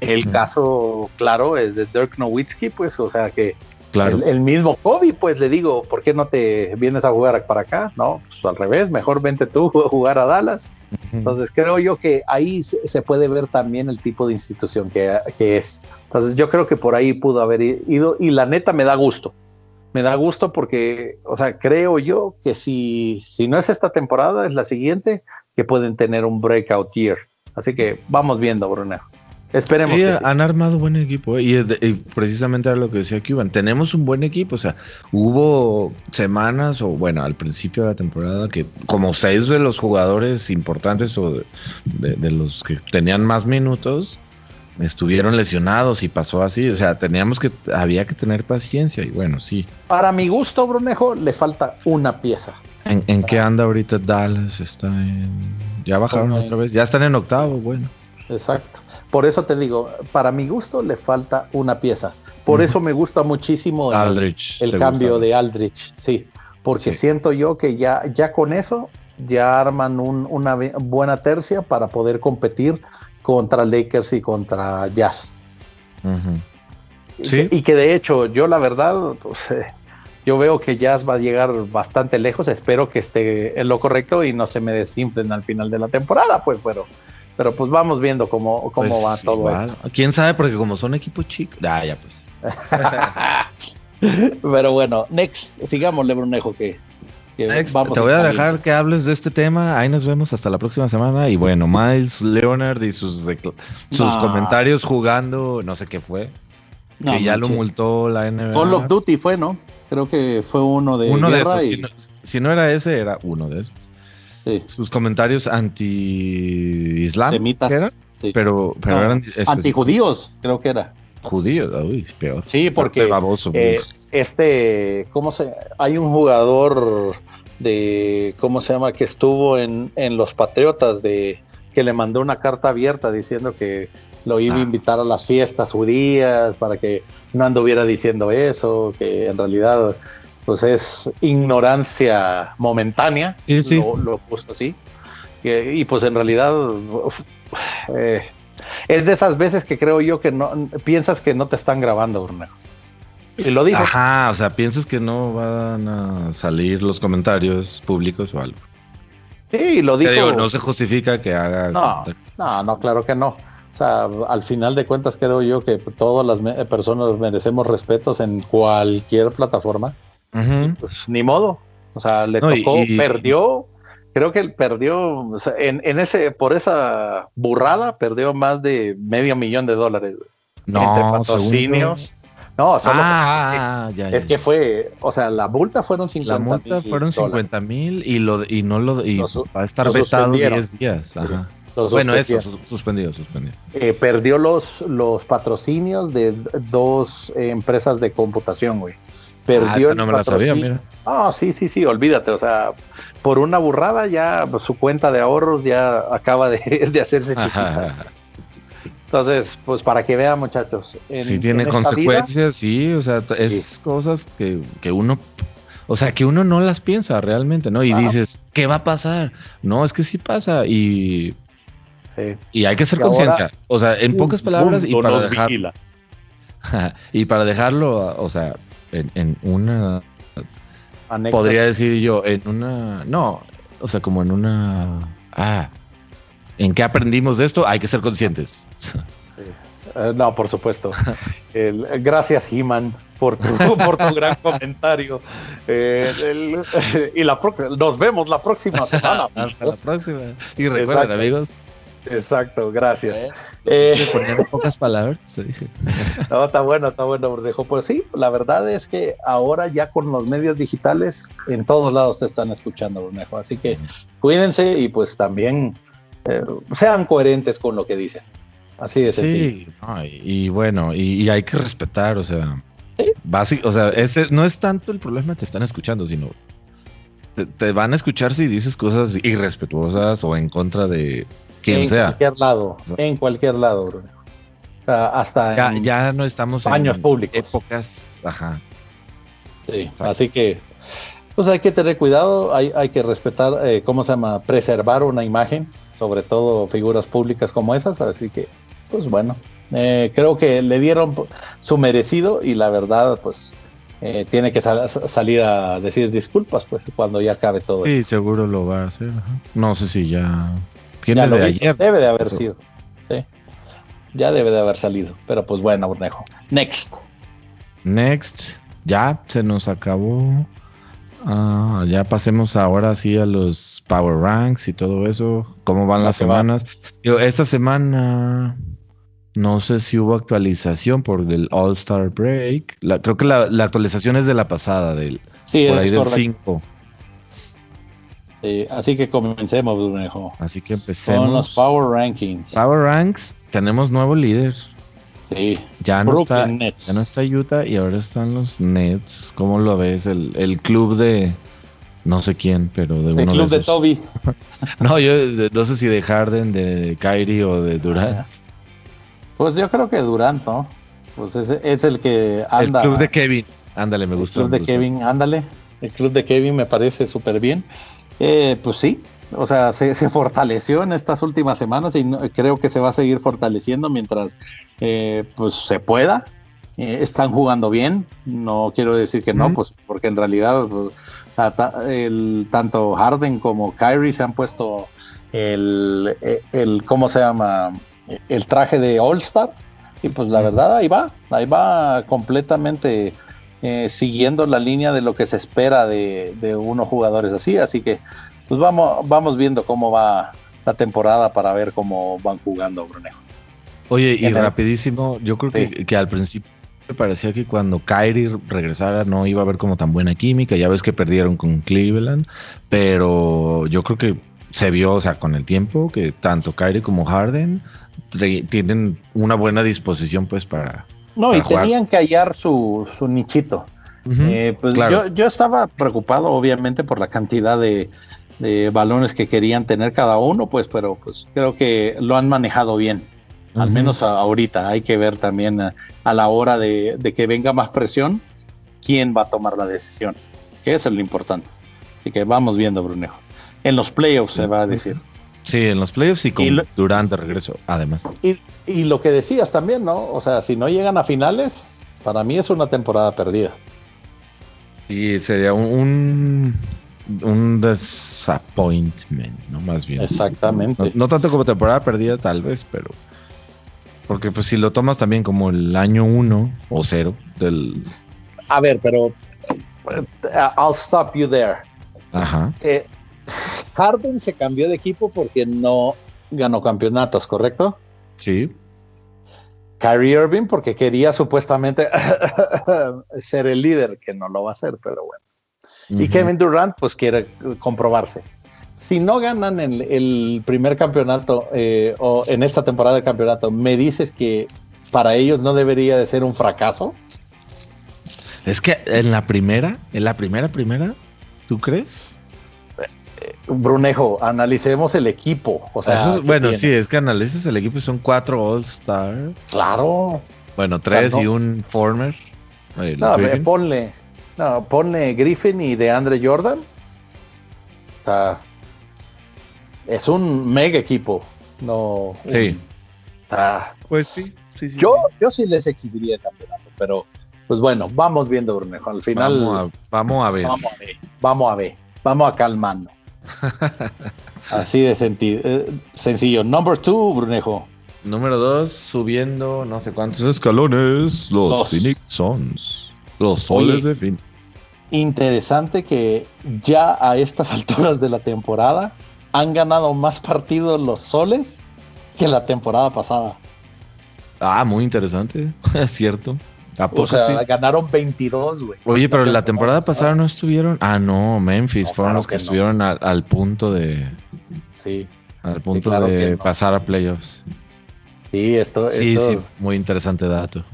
El caso, claro, es de Dirk Nowitzki, pues, o sea que el, mismo Kobe, pues le digo, ¿por qué no te vienes a jugar para acá? No, pues al revés, mejor vente tú a jugar a Dallas. Entonces creo yo que ahí se puede ver también el tipo de institución que, que, es. Entonces yo creo que por ahí pudo haber ido y la neta me da gusto. Me da gusto porque, o sea, creo yo que si, si no es esta temporada, es la siguiente, que pueden tener un breakout year. Así que vamos viendo, Bruno. Esperemos. Sí, han armado buen equipo ¿eh? y, precisamente era lo que decía Cuban. Tenemos un buen equipo. O sea, hubo semanas o bueno, al principio de la temporada que como seis de los jugadores importantes o de, los que tenían más minutos estuvieron lesionados y pasó así. O sea, teníamos que, había que tener paciencia y bueno, sí. Para mi gusto, Brunejo, le falta una pieza. ¿En, qué anda ahorita Dallas? Está en. Ya bajaron otra vez. Ya están en octavo, bueno. Exacto. Por eso te digo, para mi gusto le falta una pieza. Por eso me gusta muchísimo el, cambio de Aldrich, sí, porque siento yo que ya, ya con eso ya arman una buena tercia para poder competir contra Lakers y contra Jazz. ¿Sí? y, que de hecho yo la verdad, pues, eh, yo veo que Jazz va a llegar bastante lejos, espero que esté en lo correcto y no se me desinflen al final de la temporada, pues bueno. Pero pues vamos viendo cómo, cómo pues va todo esto. Quién sabe, porque como son equipos chicos. Ah, ya pues. Pero bueno, next, sigámosle, Brunejo, que, vamos te voy a, dejar que hables de este tema. Ahí nos vemos hasta la próxima semana. Y bueno, Miles Leonard y sus, sus comentarios jugando, no sé qué fue. que ya lo multó la NBA. Call of Duty fue, ¿no? Creo que fue uno de. Uno de esos. si no era ese, era uno de esos. Sus comentarios anti-islam. Semitas. Pero, pero eran. Antijudíos, creo que era. Judíos, uy, peor. Sí, porque. Baboso, eh, este. ¿Cómo se.? Hay un jugador de. ¿Cómo se llama? Que estuvo en, en los Patriotas de. Que le mandó una carta abierta diciendo que lo iba a ah. invitar a las fiestas judías para que no anduviera diciendo eso, que en realidad pues es ignorancia momentánea, Lo, he puesto así. Y, pues en realidad eh, es de esas veces que creo yo que no piensas que no te están grabando, Bruno. Y lo digo. Ajá, o sea, piensas que no van a salir los comentarios públicos o algo. Sí, lo digo. no se justifica que haga. No, no, no, claro que no. O sea, al final de cuentas creo yo que todas las personas merecemos respetos en cualquier plataforma. Pues ni modo. O sea, le tocó, perdió. Creo que él perdió, en, ese, por esa burrada, perdió más de medio millón de dólares. No, entre patrocinios. No, solo ah, ah, es que fue, o sea, la multa fueron 50 La multa fueron 50 mil y, lo, y no lo y va a estar vetado 10 días. Ajá. bueno, eso, suspendido, suspendido. Eh, perdió los, los patrocinios de dos eh, empresas de computación, güey perdió. Ah, no me la sabía, mira. Ah, sí, sí, sí, olvídate. O sea, por una burrada ya su cuenta de ahorros ya acaba de, hacerse chiquita. Entonces, pues para que vean, muchachos. Si tiene consecuencias, sí, o sea, es cosas que, uno, o sea, que uno no las piensa realmente, ¿no? Y dices, ¿qué va a pasar? No, es que sí pasa y, y hay que hacer conciencia. O sea, en pocas palabras y para dejar, y para dejarlo, o sea, en, una... Podría decir yo, en una... No, o sea, como en una... Ah, ¿en qué aprendimos de esto? Hay que ser conscientes. Eh, no, por supuesto. gracias, He-Man, por tu, por tu gran comentario. Eh, y la nos vemos la próxima semana. Hasta la próxima. Y recuerden, amigos, Exacto, gracias. Eh, eh pocas palabras. no, está bueno, está bueno, Bordejo. Pues sí, la verdad es que ahora ya con los medios digitales, en todos lados te están escuchando, Bordejo. Así que cuídense y pues también eh, sean coherentes con lo que dicen. Así de sencillo. Sí, y, bueno, y, hay que respetar, o sea, básico, o sea, ese no es tanto el problema te están escuchando, sino te van a escuchar si dices cosas irrespetuosas o en contra de en cualquier lado, en cualquier lado, Bruno. hasta ya, no estamos en públicos. épocas, ajá. Sí, así que pues hay que tener cuidado, hay, hay que respetar, eh, ¿cómo se llama? Preservar una imagen, sobre todo figuras públicas como esas, así que, pues bueno, eh, creo que le dieron su merecido y la verdad, pues eh, tiene que salir a decir disculpas, pues cuando ya acabe todo. Sí, seguro lo va a hacer. No sé si ya tiene de ayer. Debe de haber sido. Sí. Ya debe de haber salido. Pero pues bueno, Bornejo. Next. Next. Ya se nos acabó. Ah, ya pasemos ahora sí a los Power Ranks y todo eso. ¿Cómo van las semanas? esta semana no sé si hubo actualización por el All Star Break. creo que la, actualización es de la pasada, del, sí, por ahí del 5. Así que comencemos, Brunejo. Así que empecemos. Con los Power Rankings. Power Ranks, tenemos nuevo líder. Sí. Ya no, está, ya no está Utah y ahora están los Nets. ¿Cómo lo ves? El, el club de no sé quién, pero de el club de, Toby. no, yo no sé si de Harden, de Kyrie o de Durant. Pues yo creo que Durant, ¿no? Pues es, es el que anda. El club de Kevin. Ándale, me gusta. El club de Kevin, ándale. El club de Kevin me parece súper bien. Eh, pues sí, o sea, se, fortaleció en estas últimas semanas y creo que se va a seguir fortaleciendo mientras eh, pues se pueda. Eh, están jugando bien, no quiero decir que no, pues porque en realidad pues, el, tanto Harden como Kyrie se han puesto el, el ¿cómo se llama? el traje de All Star. Y pues la verdad ahí va, ahí va completamente eh, siguiendo la línea de lo que se espera de, unos jugadores así. Así que pues vamos, vamos viendo cómo va la temporada para ver cómo van jugando, Brunejo. Oye, y rapidísimo, yo creo que, que, al principio parecía que cuando Kyrie regresara no iba a haber como tan buena química. Ya ves que perdieron con Cleveland, pero yo creo que se vio, o sea, con el tiempo que tanto Kyrie como Harden tienen una buena disposición pues para... No, y tenían que hallar su, su nichito. Eh, pues yo, yo, estaba preocupado obviamente por la cantidad de, balones que querían tener cada uno, pues, pero pues creo que lo han manejado bien. Al menos ahorita hay que ver también a, la hora de, que venga más presión, quién va a tomar la decisión. Que eso es lo importante. Así que vamos viendo, Brunejo. En los playoffs se va a decir. Sí, en los playoffs y, con, durante regreso, además. Y, lo que decías también, ¿no? O sea, si no llegan a finales, para mí es una temporada perdida. Sí, sería un, un disappointment, ¿no? Más bien. Exactamente. No, tanto como temporada perdida, tal vez, pero. Porque pues si lo tomas también como el año uno o cero del. A ver, pero. Uh, I'll stop you there. Ajá. Eh, Harden se cambió de equipo porque no ganó campeonatos, ¿correcto? Sí. Kyrie Irving porque quería supuestamente ser el líder, que no lo va a hacer, pero bueno. Y Kevin Durant pues quiere comprobarse. Si no ganan el, primer campeonato eh, o en esta temporada de campeonato, ¿me dices que para ellos no debería de ser un fracaso? Es que en la primera, en la primera, primera, ¿tú crees? Brunejo, analicemos el equipo. O sea, bueno, sí, es que analices el equipo y son cuatro All-Star. Claro. Bueno, tres y un former. no, ponle, no, ponle Griffin y de Andre Jordan. O sea, es un mega equipo. No. Sí. pues sí, Yo, yo sí les exigiría el campeonato, pero pues bueno, vamos viendo, Brunejo. Al final. Vamos a, ver. Vamos a ver. Vamos a ver. Vamos a calmarnos. Así de sentido, eh, sencillo. Number two, Brunejo. Número dos, subiendo no sé cuántos escalones, los, Phoenix Suns. Los soles de fin. Interesante que ya a estas alturas de la temporada han ganado más partidos los soles que la temporada pasada. Ah, muy interesante, es cierto o sea, ganaron 22, güey. Oye, pero la temporada pasada no estuvieron. Ah, no, Memphis fueron los que, estuvieron al, punto de. Sí. Al punto de pasar a playoffs. Sí, esto, sí, sí, muy interesante dato.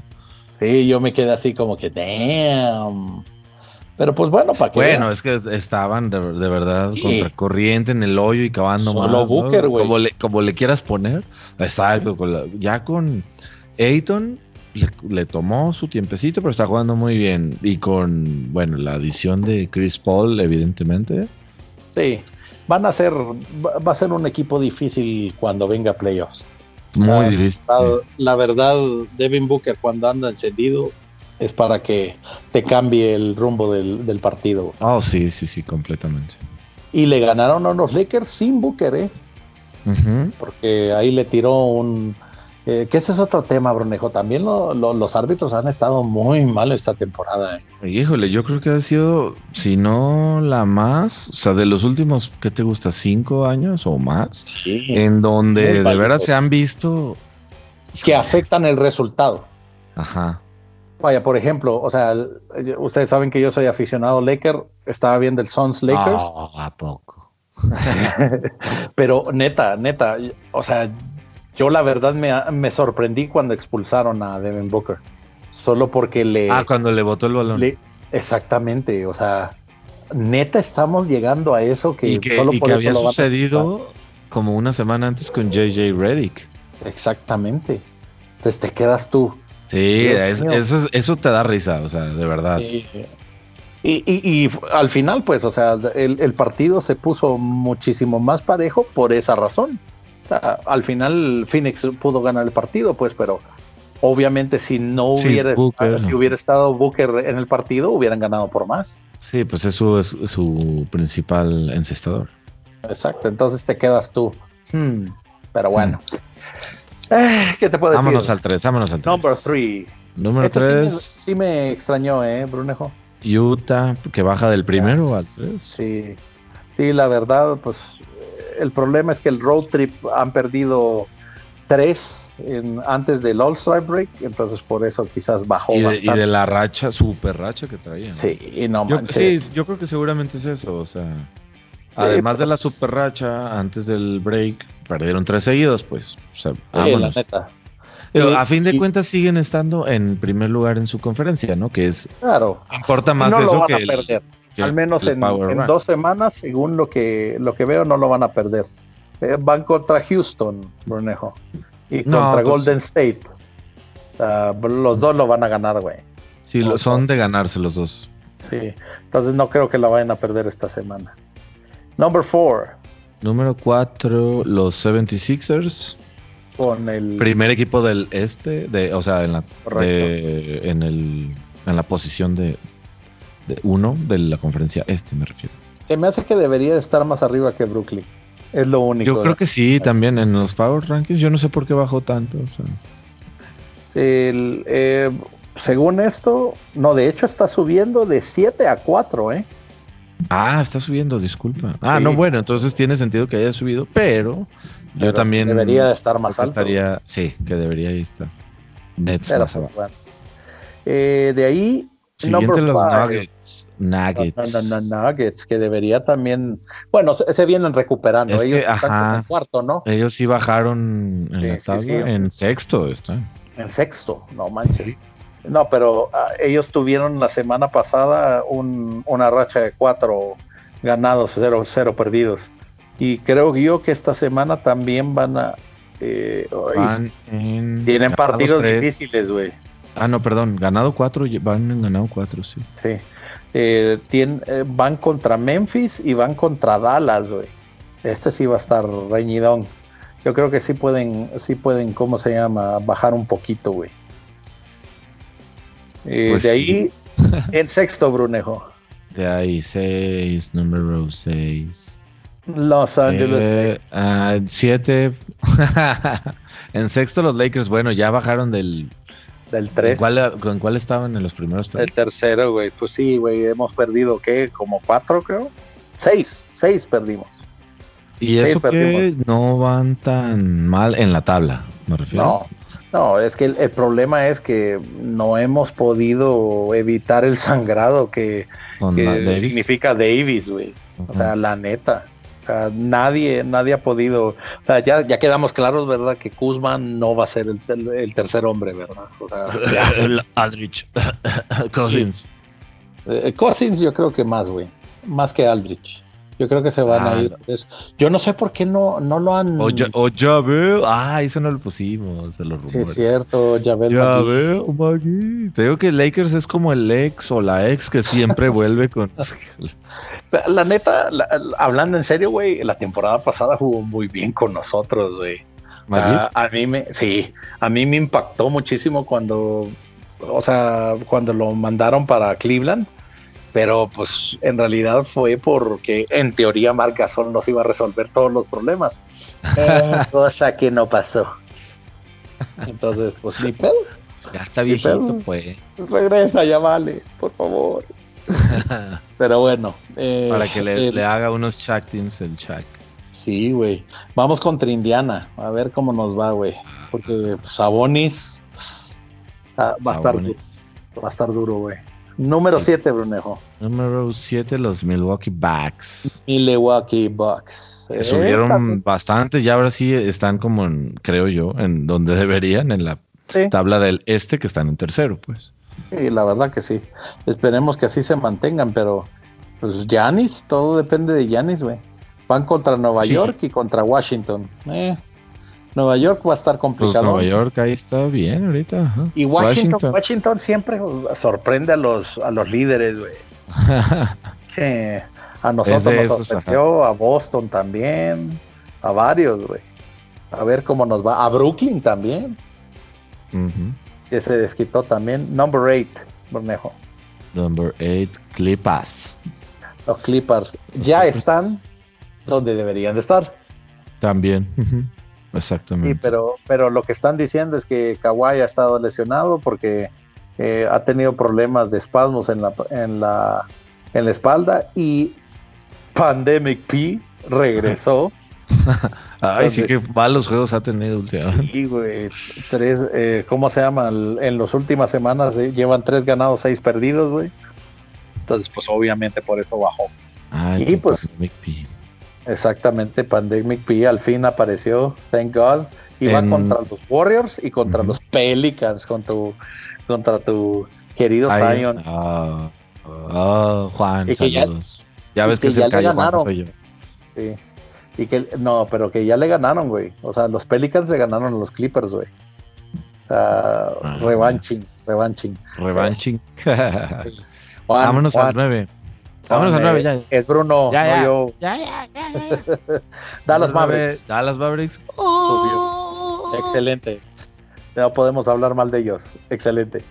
Sí, yo me quedé así como que, damn. Pero pues bueno, para que. Bueno, es que estaban de, verdad contracorriente en el hoyo y cavando Solo más. Booker, güey. Como, le, como le quieras poner. Exacto, ya con Ayton le, tomó su tiempecito, pero está jugando muy bien. Y con, bueno, la adición de Chris Paul, evidentemente. Sí, van a ser, va a ser un equipo difícil cuando venga playoffs. Muy difícil. La, verdad, Devin Booker cuando anda encendido es para que te cambie el rumbo del, partido. Oh, sí, sí, sí, completamente. Y le ganaron a los Lakers sin Booker, ¿eh? Porque ahí le tiró un, eh, que ese es otro tema, Brunejo. También los árbitros han estado muy mal esta temporada. ¿eh? Híjole, yo creo que ha sido, si no la más, o sea, de los últimos, ¿qué te gusta? ¿Cinco años o más? En donde de veras se han visto. Que afectan el resultado. Ajá. Vaya, por ejemplo, o sea, ustedes saben que yo soy aficionado Laker, estaba viendo el Suns Lakers. Oh, ¿A poco? Pero neta, neta, o sea, yo la verdad me, sorprendí cuando expulsaron a Devin Booker. Solo porque le... Ah, cuando le botó el balón. exactamente, o sea, neta estamos llegando a eso que, que, solo por había sucedido como una semana antes con JJ Reddick. Exactamente. Entonces te quedas tú. Sí, eso, eso te da risa, o sea, de verdad. Y, al final, pues, o sea, el partido se puso muchísimo más parejo por esa razón al final Phoenix pudo ganar el partido, pues, pero obviamente si no hubiera, si hubiera estado Booker en el partido, hubieran ganado por más. Sí, pues eso es su principal encestador. Exacto, entonces te quedas tú. Hmm, pero bueno. Eh, ¿Qué te puedo decir? Vámonos al 3, vámonos al 3. Number 3. Número 3. Sí, me, extrañó, ¿eh, Brunejo? Utah, que baja del primero al 3. Sí, sí, la verdad, pues el problema es que el road trip han perdido tres antes del All-Star Break, entonces por eso quizás bajó y de, bastante. Y de la racha, super racha que traían. Sí, no yo, Sí, yo creo que seguramente es eso, o sea, además de la pues, super racha, antes del break, perdieron tres seguidos, pues, o sea, la neta. Pero a fin de cuentas siguen estando en primer lugar en su conferencia, ¿no? Que es... Claro. Importa más eso que... perder. Al menos en, dos semanas, según lo que, lo que veo, no lo van a perder. Eh, van contra Houston, Brunejo, y contra pues Golden State. los dos lo van a ganar, güey. Sí, son de ganarse los dos. Sí, entonces no creo que la vayan a perder esta semana. Number four. Número cuatro, los 76ers. Con el primer equipo del este, de, o sea, en la, en, el, en la posición de, de uno de la conferencia este, me refiero. Se me hace que debería estar más arriba que Brooklyn. Es lo único. Yo creo que sí, también en los Power Rankings. Yo no sé por qué bajó tanto. Eh, según esto, no, de hecho está subiendo de 7 a 4, ¿eh? Ah, está subiendo, disculpa. Ah, no, bueno, entonces tiene sentido que haya subido, pero, yo también. Debería estar más alto. Estaría, sí, que debería estar. Nets más pues, Bueno. Eh, de ahí Siguiente los Nuggets. Nuggets. nuggets, que debería también. Bueno, se, vienen recuperando. Ellos están en cuarto, ¿no? Ellos sí bajaron en la tabla. En sexto están. En sexto, no manches. No, pero ah, ellos tuvieron la semana pasada una racha de cuatro ganados, cero, cero perdidos. Y creo yo que esta semana también van a. Eh, tienen partidos difíciles, güey. Ah, no, perdón, ganado cuatro, van en ganado cuatro, sí. Sí. Eh, eh, van contra Memphis y van contra Dallas, güey. Este sí va a estar reñidón. Yo creo que sí pueden, sí pueden, ¿cómo se llama? Bajar un poquito, güey. Eh, pues de ahí, en sexto, Brunejo. De ahí, seis, número seis. Los Ángeles. Ah, siete. en sexto, los Lakers, bueno, ya bajaron del del 3. ¿Con cuál, estaban en los primeros tres? El tercero, güey. Pues sí, güey. Hemos perdido, ¿qué? Como cuatro, creo. Seis. Seis perdimos. Y eso que no van tan mal en la tabla, me refiero. No, no, es que el, problema es que no hemos podido evitar el sangrado que, significa Davis, güey. O sea, la neta nadie, nadie ha podido. O sea, ya, ya quedamos claros, ¿verdad? Que Kuzman no va a ser el, tercer hombre, ¿verdad? O sea, Aldrich. Cousins. Eh, Cousins, yo creo que más, güey. Más que Aldrich. Yo creo que se van a ah. ir. Yo no sé por qué no, no lo han. O ya, o ya veo. Ah, eso no lo pusimos. los Sí, es cierto. Ya veo. Ya veo, Magui. Te digo que Lakers es como el ex o la ex que siempre vuelve con. la neta, hablando en serio, güey, la temporada pasada jugó muy bien con nosotros, güey. a mí me, sí, a mí me impactó muchísimo cuando, o sea, cuando lo mandaron para Cleveland pero pues en realidad fue porque en teoría Marc Gasol nos iba a resolver todos los problemas, cosa que no pasó. Entonces, pues ni pedo. Ya está viejito, pues. Regresa, ya vale, por favor. pero bueno. Eh, Para que le, haga unos Teams el Chuck. Sí, güey. Vamos contra Indiana, a ver cómo nos va, güey. Porque Sabonis ah, va, a estar, va a estar duro, güey. Número 7, Brunejo. Número 7, los Milwaukee Bucks. Milwaukee Bucks. Eh, subieron bastante y ahora sí están como, en, creo yo, en donde deberían, en la tabla del este, que están en tercero, pues. Sí, la verdad que sí. Esperemos que así se mantengan, pero pues Yanis, todo depende de Yanis, güey. Van contra Nueva York y contra Washington. Eh, Nueva York va a estar complicado. Pues Nueva York ahí está bien ahorita. Y Washington, Washington, siempre sorprende a los, a los líderes, güey. a nosotros nos sorprendió, a Boston también, a varios, güey. A ver cómo nos va. A Brooklyn también. Que se desquitó también. Number 8, Bermejo. Number 8, Clippers. Los Clippers ya están donde deberían de estar. También. Exactamente. Sí, pero, pero lo que están diciendo es que Kawhi ha estado lesionado porque eh, ha tenido problemas de espasmos en la, en la, en la espalda y Pandemic P regresó. Ay, sí que malos juegos ha tenido últimamente. Sí, güey. Tres, eh, ¿cómo se llama? En las últimas semanas eh, llevan tres ganados, seis perdidos, güey. Entonces, pues obviamente por eso bajó. y pues, P. Exactamente, Pandemic P al fin apareció, thank God. Iba contra los Warriors y contra los Pelicans, con tu, contra tu querido Zion. Ah, ah, Juan, saludos. Ya, ves que, se cayó soy yo. Sí. Y que, no, pero que ya le ganaron, güey. O sea, los Pelicans le ganaron a los Clippers, güey. Uh, revanching, revanching. Revanching. Vámonos al 9. Vámonos a nueve, ya. Es Bruno, ya, ya. no yo. Ya, ya, ya. Dallas Mavericks. Dallas Mavericks. Oh. Excelente. No podemos hablar mal de ellos. Excelente.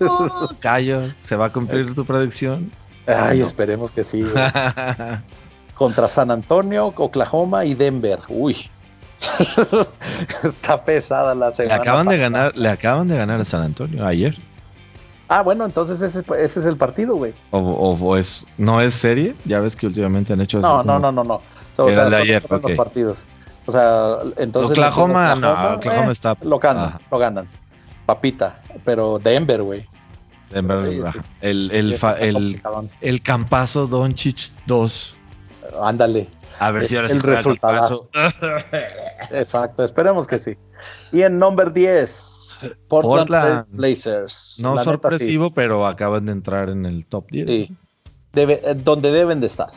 Oh, callo, ¿se va a cumplir tu predicción? Ay, esperemos que sí. Contra San Antonio, Oklahoma y Denver. Uy. Está pesada la semana. Le acaban de ganar, le acaban de ganar a San Antonio ayer. Ah, bueno, entonces ese, ese es el partido, güey. O, o, es, ¿No es serie? Ya ves que últimamente han hecho eso. No, no, no, no, no. O sea, de ayer, los partidos. O sea, entonces. Oklahoma, no, Oklahoma está. Lo ganan, lo ganan. Papita. Pero Denver, güey. Denver, el, el, el, el, campazo Doncic 2. Ándale. A ver si ahora el, resultado. Exacto, esperemos que sí. Y en number 10, Portland, Blazers. No sorpresivo, pero acaban de entrar en el top 10. Sí. Debe, eh, donde deben de estar.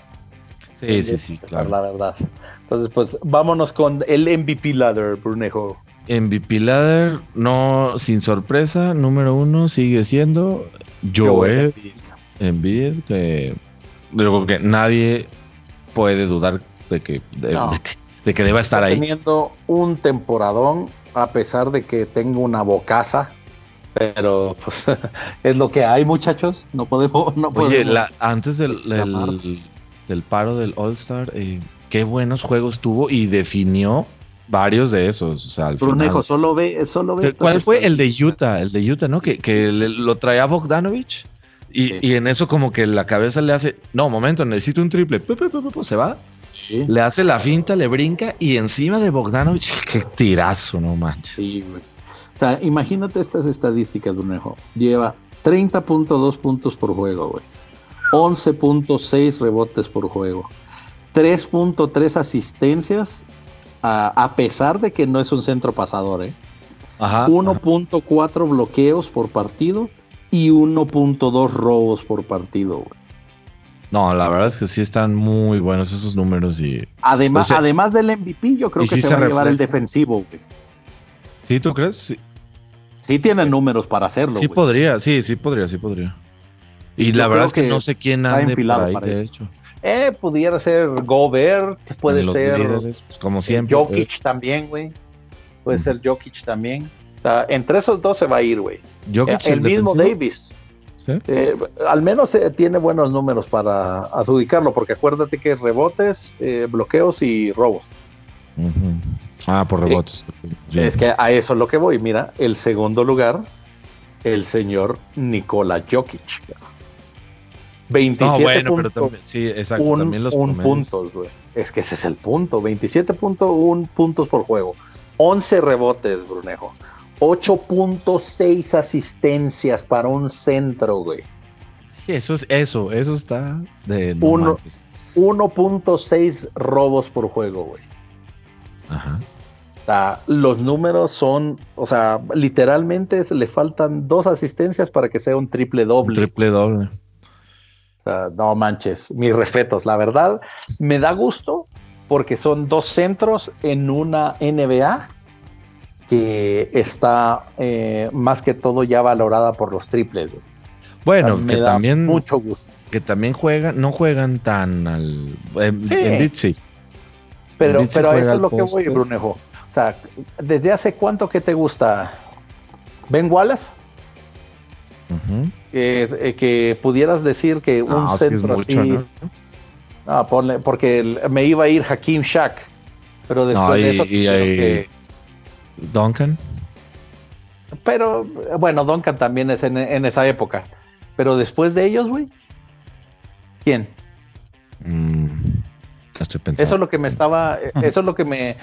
Sí, sí, sí, claro. La verdad. Entonces, pues vámonos con el MVP ladder, Brunejo. MVP ladder, no sin sorpresa, número uno sigue siendo Joel Embiid, que digo que nadie puede dudar de que, de, que, deba estar ahí. Teniendo un temporadón a pesar de que tengo una bocaza, pero pues, es lo que hay, muchachos. No podemos. No Oye, antes del, del, paro del All-Star, eh, qué buenos juegos tuvo y definió varios de esos. O sea, al Brunejo, solo ve, solo ve. ¿Cuál fue el de Utah? El de Utah, ¿no? Que, que lo traía Bogdanovich. Y, y, en eso como que la cabeza le hace, no, momento, necesito un triple. Se va le hace la finta, le brinca y encima de Bogdanovich, qué tirazo, no manches. Sí, güey. O sea, imagínate estas estadísticas, Brunejo. Lleva 30.2 puntos por juego, güey. 11.6 rebotes por juego. 3.3 asistencias, a, pesar de que no es un centro pasador, ¿eh? 1.4 bloqueos por partido y 1.2 robos por partido, güey. No, la verdad es que sí están muy buenos esos números y. Además, pues, además del MVP, yo creo que se, va a llevar el defensivo, güey. ¿Sí, tú crees? Sí. Sí tienen números para hacerlo. Sí podría, sí, sí podría, sí podría. Y la verdad es que, no sé quién ande por ahí, de hecho. Eh, pudiera ser Gobert, puede ser pues, como siempre. Jokic eh. también, güey. Puede ser Jokic también. O sea, entre esos dos se va a ir, güey. Jokic, el, mismo Davis. Eh, al menos eh, tiene buenos números para adjudicarlo, porque acuérdate que es rebotes, eh, bloqueos y robos. Ah, por rebotes. es que a eso es lo que voy. Mira, el segundo lugar, el señor Nikola Jokic. 27 bueno, puntos, pero también, sí, exacto, también los puntos, güey. Es que ese es el punto, 27.1 puntos por juego, 11 rebotes, Brunejo. 8.6 asistencias para un centro, güey. Eso es eso, eso está de 1.6 robos por juego, güey. Ajá. O sea, los números son, o sea, literalmente le faltan dos asistencias para que sea un triple doble. triple doble. O sea, no manches, mis respetos. La verdad, me da gusto porque son dos centros en una NBA que está eh, más que todo ya valorada por los triples. Bueno, que también mucho gusto. Que también juegan, no juegan tan al en, sí. Pero, pero eso es lo que voy, Brunejo. O sea, ¿desde hace cuánto que te gusta? ¿Ben Wallace? Eh, que pudieras decir que un centro así. ¿no? porque me iba a ir Hakim Shaq, pero después de eso. que, Duncan. Pero bueno, Duncan también es en, esa época. Pero después de ellos, güey. ¿Quién? Mm, estoy pensando. Eso es lo que me estaba, eso es lo que me,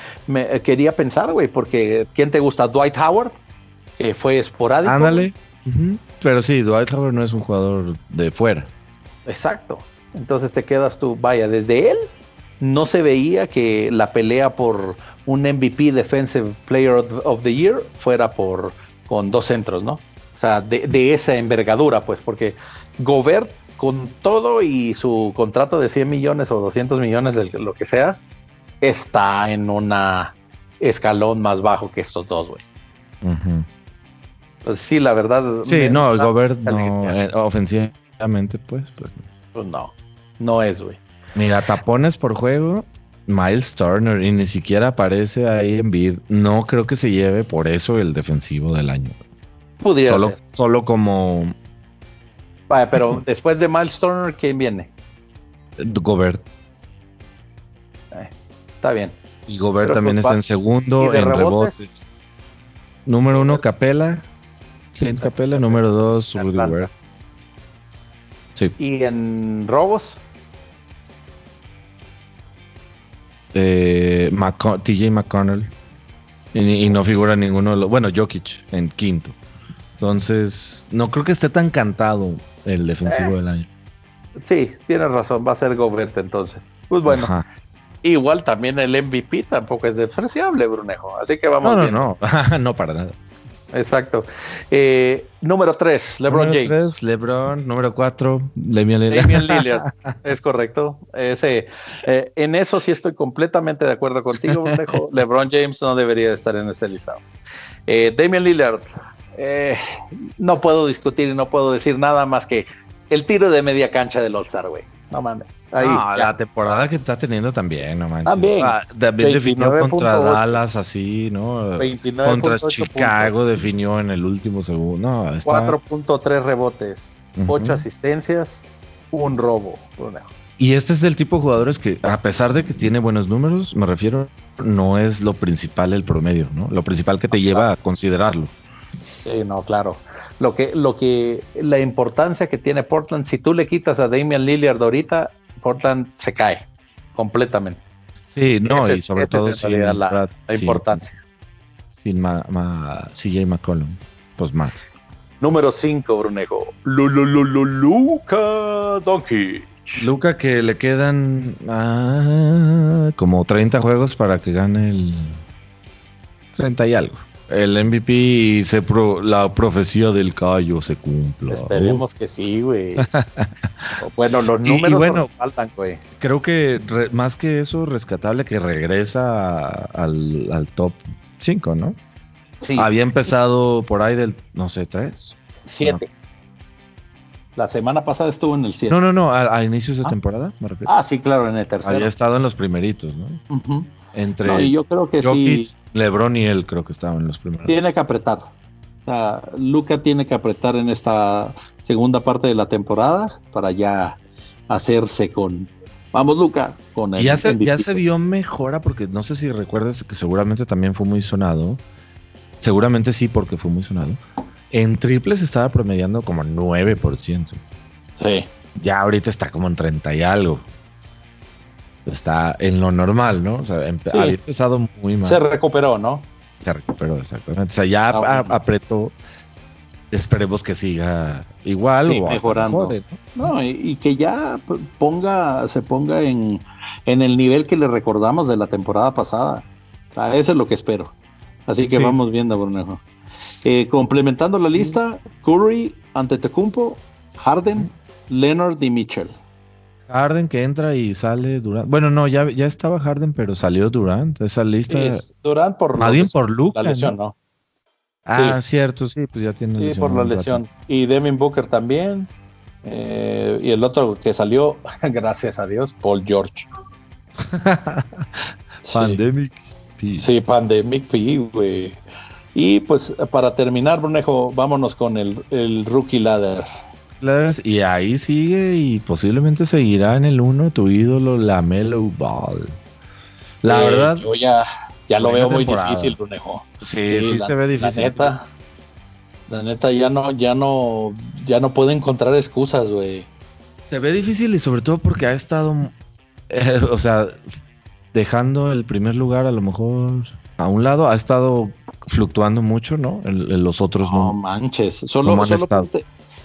quería pensar, güey, porque ¿quién te gusta? Dwight Howard, que fue esporádico. Ándale. Pero sí, Dwight Howard no es un jugador de fuera. Exacto. Entonces te quedas tú, vaya, desde él no se veía que la pelea por un MVP Defensive Player of the Year fuera por con dos centros, ¿no? O sea, de, esa envergadura, pues, porque Gobert, con todo y su contrato de 100 millones o 200 millones, de lo que sea, está en una escalón más bajo que estos dos, güey. Pues sí, la verdad. Sí, no, Gobert no, eh, ofensivamente, pues, pues. Pues no, no es, güey. Mira, tapones por juego, Miles Turner, y ni siquiera aparece ahí en bid. No creo que se lleve por eso el defensivo del año. Pudiera solo, ser. Solo como. Vaya, pero después de Miles Turner, ¿quién viene? Gobert. Eh, está bien. Y Gobert también pues está en segundo en rebotes? Número uno, Capela. Clint Capela. Número dos, Rudy Gobert. Sí. ¿Y en robos? Eh, TJ McConnell. Y, no figura ninguno de los. Bueno, Jokic en quinto. Entonces, no creo que esté tan cantado el defensivo eh. del año. Sí, tienes razón, va a ser Gobert entonces. Pues bueno, igual también el MVP tampoco es despreciable, Brunejo. Así que vamos no, bien. No, no, no para nada. Exacto. Eh, número 3, LeBron número James. LeBron. Número 4, Damian Lillard. Lillard. es correcto. Ese, eh, en eso sí estoy completamente de acuerdo contigo, LeBron James no debería estar en ese listado. Eh, Damian Lillard. Eh, no puedo discutir y no puedo decir nada más que el tiro de media cancha del All-Star, güey. No mames. Ahí, la temporada que está teniendo también, no manches. También. Ah, también definió contra Dallas así, ¿no? contra Chicago definió en el último segundo. No, 4.3 rebotes, 8 asistencias, un robo. Y este es el tipo de jugadores que, a pesar de que tiene buenos números, me refiero, no es lo principal el promedio, ¿no? Lo principal que te lleva a considerarlo. Sí, no, claro lo que, lo que, la importancia que tiene Portland, si tú le quitas a Damian Lillard ahorita, Portland se cae completamente. Sí, no, y sobre todo sin la, importancia. Sin CJ McCollum, pues más. Número 5, Brunejo. Luca Doncic. Luca que le quedan ah, como 30 juegos para que gane el 30 y algo. El MVP y se la profecía del callo se cumple. Esperemos que sí, güey. bueno, los números bueno, faltan, güey. Creo que más que eso, rescatable que regresa al, top 5, ¿no? Sí. Había empezado por ahí del, no sé, 3. 7. La semana pasada estuvo en el 7. No, no, no, a, inicios de ah. temporada, me refiero. Ah, sí, claro, en el tercero. Había estado en los primeritos, ¿no? Entre no, y yo creo que sí. LeBron y él creo que estaban en los primeros. Tiene que apretar. O sea, Luca tiene que apretar en esta segunda parte de la temporada para ya hacerse con. Vamos, Luca, con el. Ya se, ya se vio mejora porque no sé si recuerdas que seguramente también fue muy sonado. Seguramente sí, porque fue muy sonado en triples estaba promediando como 9%. Sí. Ya ahorita está como en 30 y algo. Está en lo normal, ¿no? O sea, había empezado muy mal. Se recuperó, ¿no? Se recuperó, exactamente. O sea, ya ah, apretó. Esperemos que siga igual o mejorando. ¿no? y, que ya ponga, se ponga en, en el nivel que le recordamos de la temporada pasada. O sea, eso es lo que espero. Así que vamos viendo, Brunejo. Eh, complementando la lista, Curry, ante Tecumpo, Harden, Leonard y Mitchell. Harden que entra y sale Durant. Bueno, no, ya, ya estaba Harden, pero salió Durant. Esa lista. Durant por Más bien por Luca. La lesión, ¿no? Ah, cierto, sí, pues ya tiene lesión. Sí, por la lesión. Y Devin Booker también. Eh, y el otro que salió, gracias a Dios, Paul George. Pandemic P. Sí, Pandemic P, güey. Y pues para terminar, Brunejo, vámonos con el, rookie ladder. Y ahí sigue y posiblemente seguirá en el 1 tu ídolo, la Melo Ball. La eh, verdad. Yo ya, ya lo veo muy difícil, Brunejo. Sí, sí, se ve difícil. La neta, la neta ya no, ya no, ya no puede encontrar excusas, güey. Se ve difícil y sobre todo porque ha estado, eh, o sea, dejando el primer lugar a lo mejor a un lado, ha estado fluctuando mucho, ¿no? En, los otros no. manches, solo,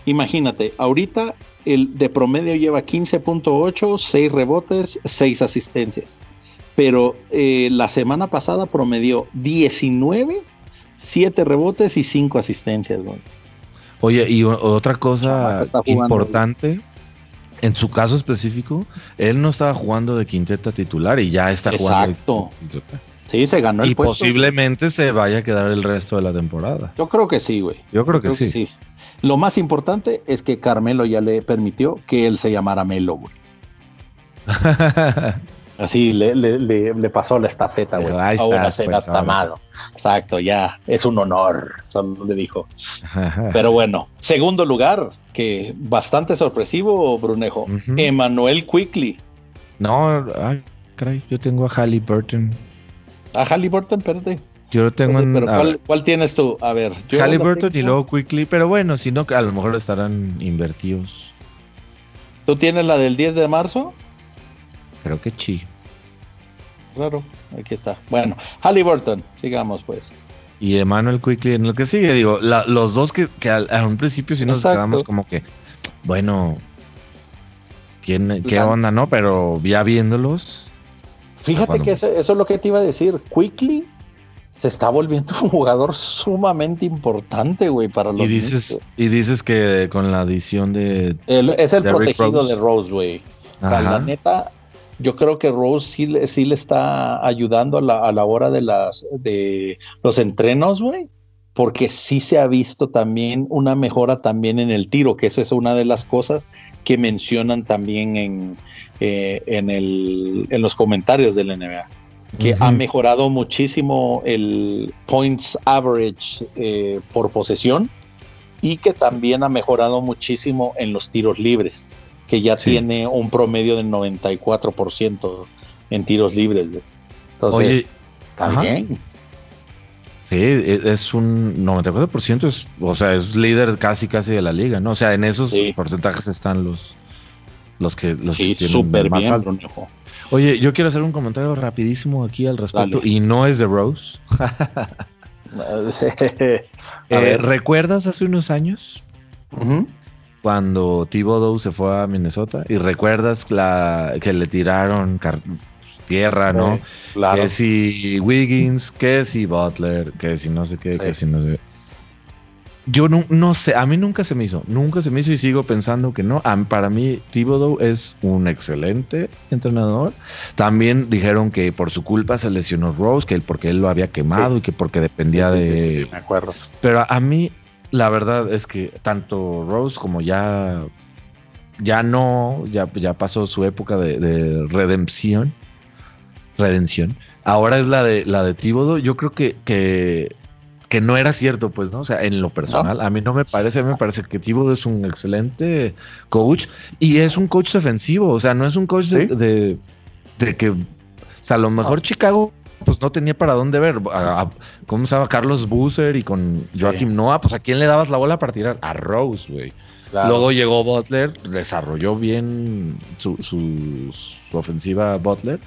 imagínate, ahorita el de promedio lleva 15.8, 6 rebotes, 6 asistencias. Pero eh, la semana pasada promedió 19, 7 rebotes y 5 asistencias, güey. Oye, y otra cosa importante, en su caso específico, él no estaba jugando de quinteta titular y ya está jugando. Exacto. Sí, se ganó el y posiblemente se vaya a quedar el resto de la temporada. Yo creo que sí, güey. Yo creo, que, sí. Lo más importante es que Carmelo ya le permitió que él se llamara Melo, güey. Así le, pasó la estafeta, güey. Ahora será hasta amado. Exacto, ya es un honor, solo le dijo. Pero bueno, segundo lugar, que bastante sorpresivo, Brunejo. Emanuel Quickly. No, ay, caray, yo tengo a Halliburton a Halliburton, espérate. Yo lo tengo en. Pero ¿cuál, tienes tú? A ver. Halliburton y luego Quickly, pero bueno, si no, a lo mejor estarán invertidos. ¿Tú tienes la del 10 de marzo? Creo que sí. Claro, aquí está. Bueno, Halliburton, sigamos pues. Y Emmanuel Quickly en lo que sigue, digo, los dos que, a, un principio sí nos quedamos como que, bueno, ¿quién, ¿qué onda, no? Pero ya viéndolos, Fíjate que eso, es lo que te iba a decir. Quickly se está volviendo un jugador sumamente importante, güey, para los y dices Y dices que con la adición de... es el protegido de Rose, güey. O sea, la neta, yo creo que Rose sí, sí le está ayudando a la, a la hora de, las, de los entrenos, güey. Porque sí se ha visto también una mejora también en el tiro, que eso es una de las cosas que mencionan también en, eh, en, el, en los comentarios del NBA, que ha mejorado muchísimo el points average eh, por posesión y que también ha mejorado muchísimo en los tiros libres, que ya tiene un promedio del 94% en tiros libres. Entonces, también. Sí, e, es un 94%, es, o sea, es líder casi casi de la liga, ¿no? O sea, en esos porcentajes están los, los que los sí, súper bien, Oye, yo quiero hacer un comentario rapidísimo aquí al respecto y no es de Rose. Eh, ¿Recuerdas hace unos años cuando Thibodeau se fue a Minnesota y recuerdas la que le tiraron tierra, ¿no? Que si Wiggins, que si Butler, que si no sé qué, que si no sé. Yo no, no, sé, a mí nunca se me hizo, nunca se me hizo y sigo pensando que no. Para mí, Thibodeau es un excelente entrenador. También dijeron que por su culpa se lesionó Rose, que porque él lo había quemado y que porque dependía de. me acuerdo. Pero a mí, la verdad es que tanto Rose como ya. Ya no, ya, ya pasó su época de, redención. Redención. Ahora es la de la de Thibodeau. Yo creo que, que que no era cierto, pues, ¿no? O sea, en lo personal, a mí no me parece, a mí me parece que Thibodeau es un excelente coach y es un coach defensivo, o sea, no es un coach de, de, que, o sea, a lo mejor Chicago pues no tenía para dónde ver. ¿Cómo se llama? Carlos Busser y con Joaquim Noah, pues a quién le dabas la bola para tirar? A Rose, güey. Luego llegó Butler, desarrolló bien su, su, ofensiva Butler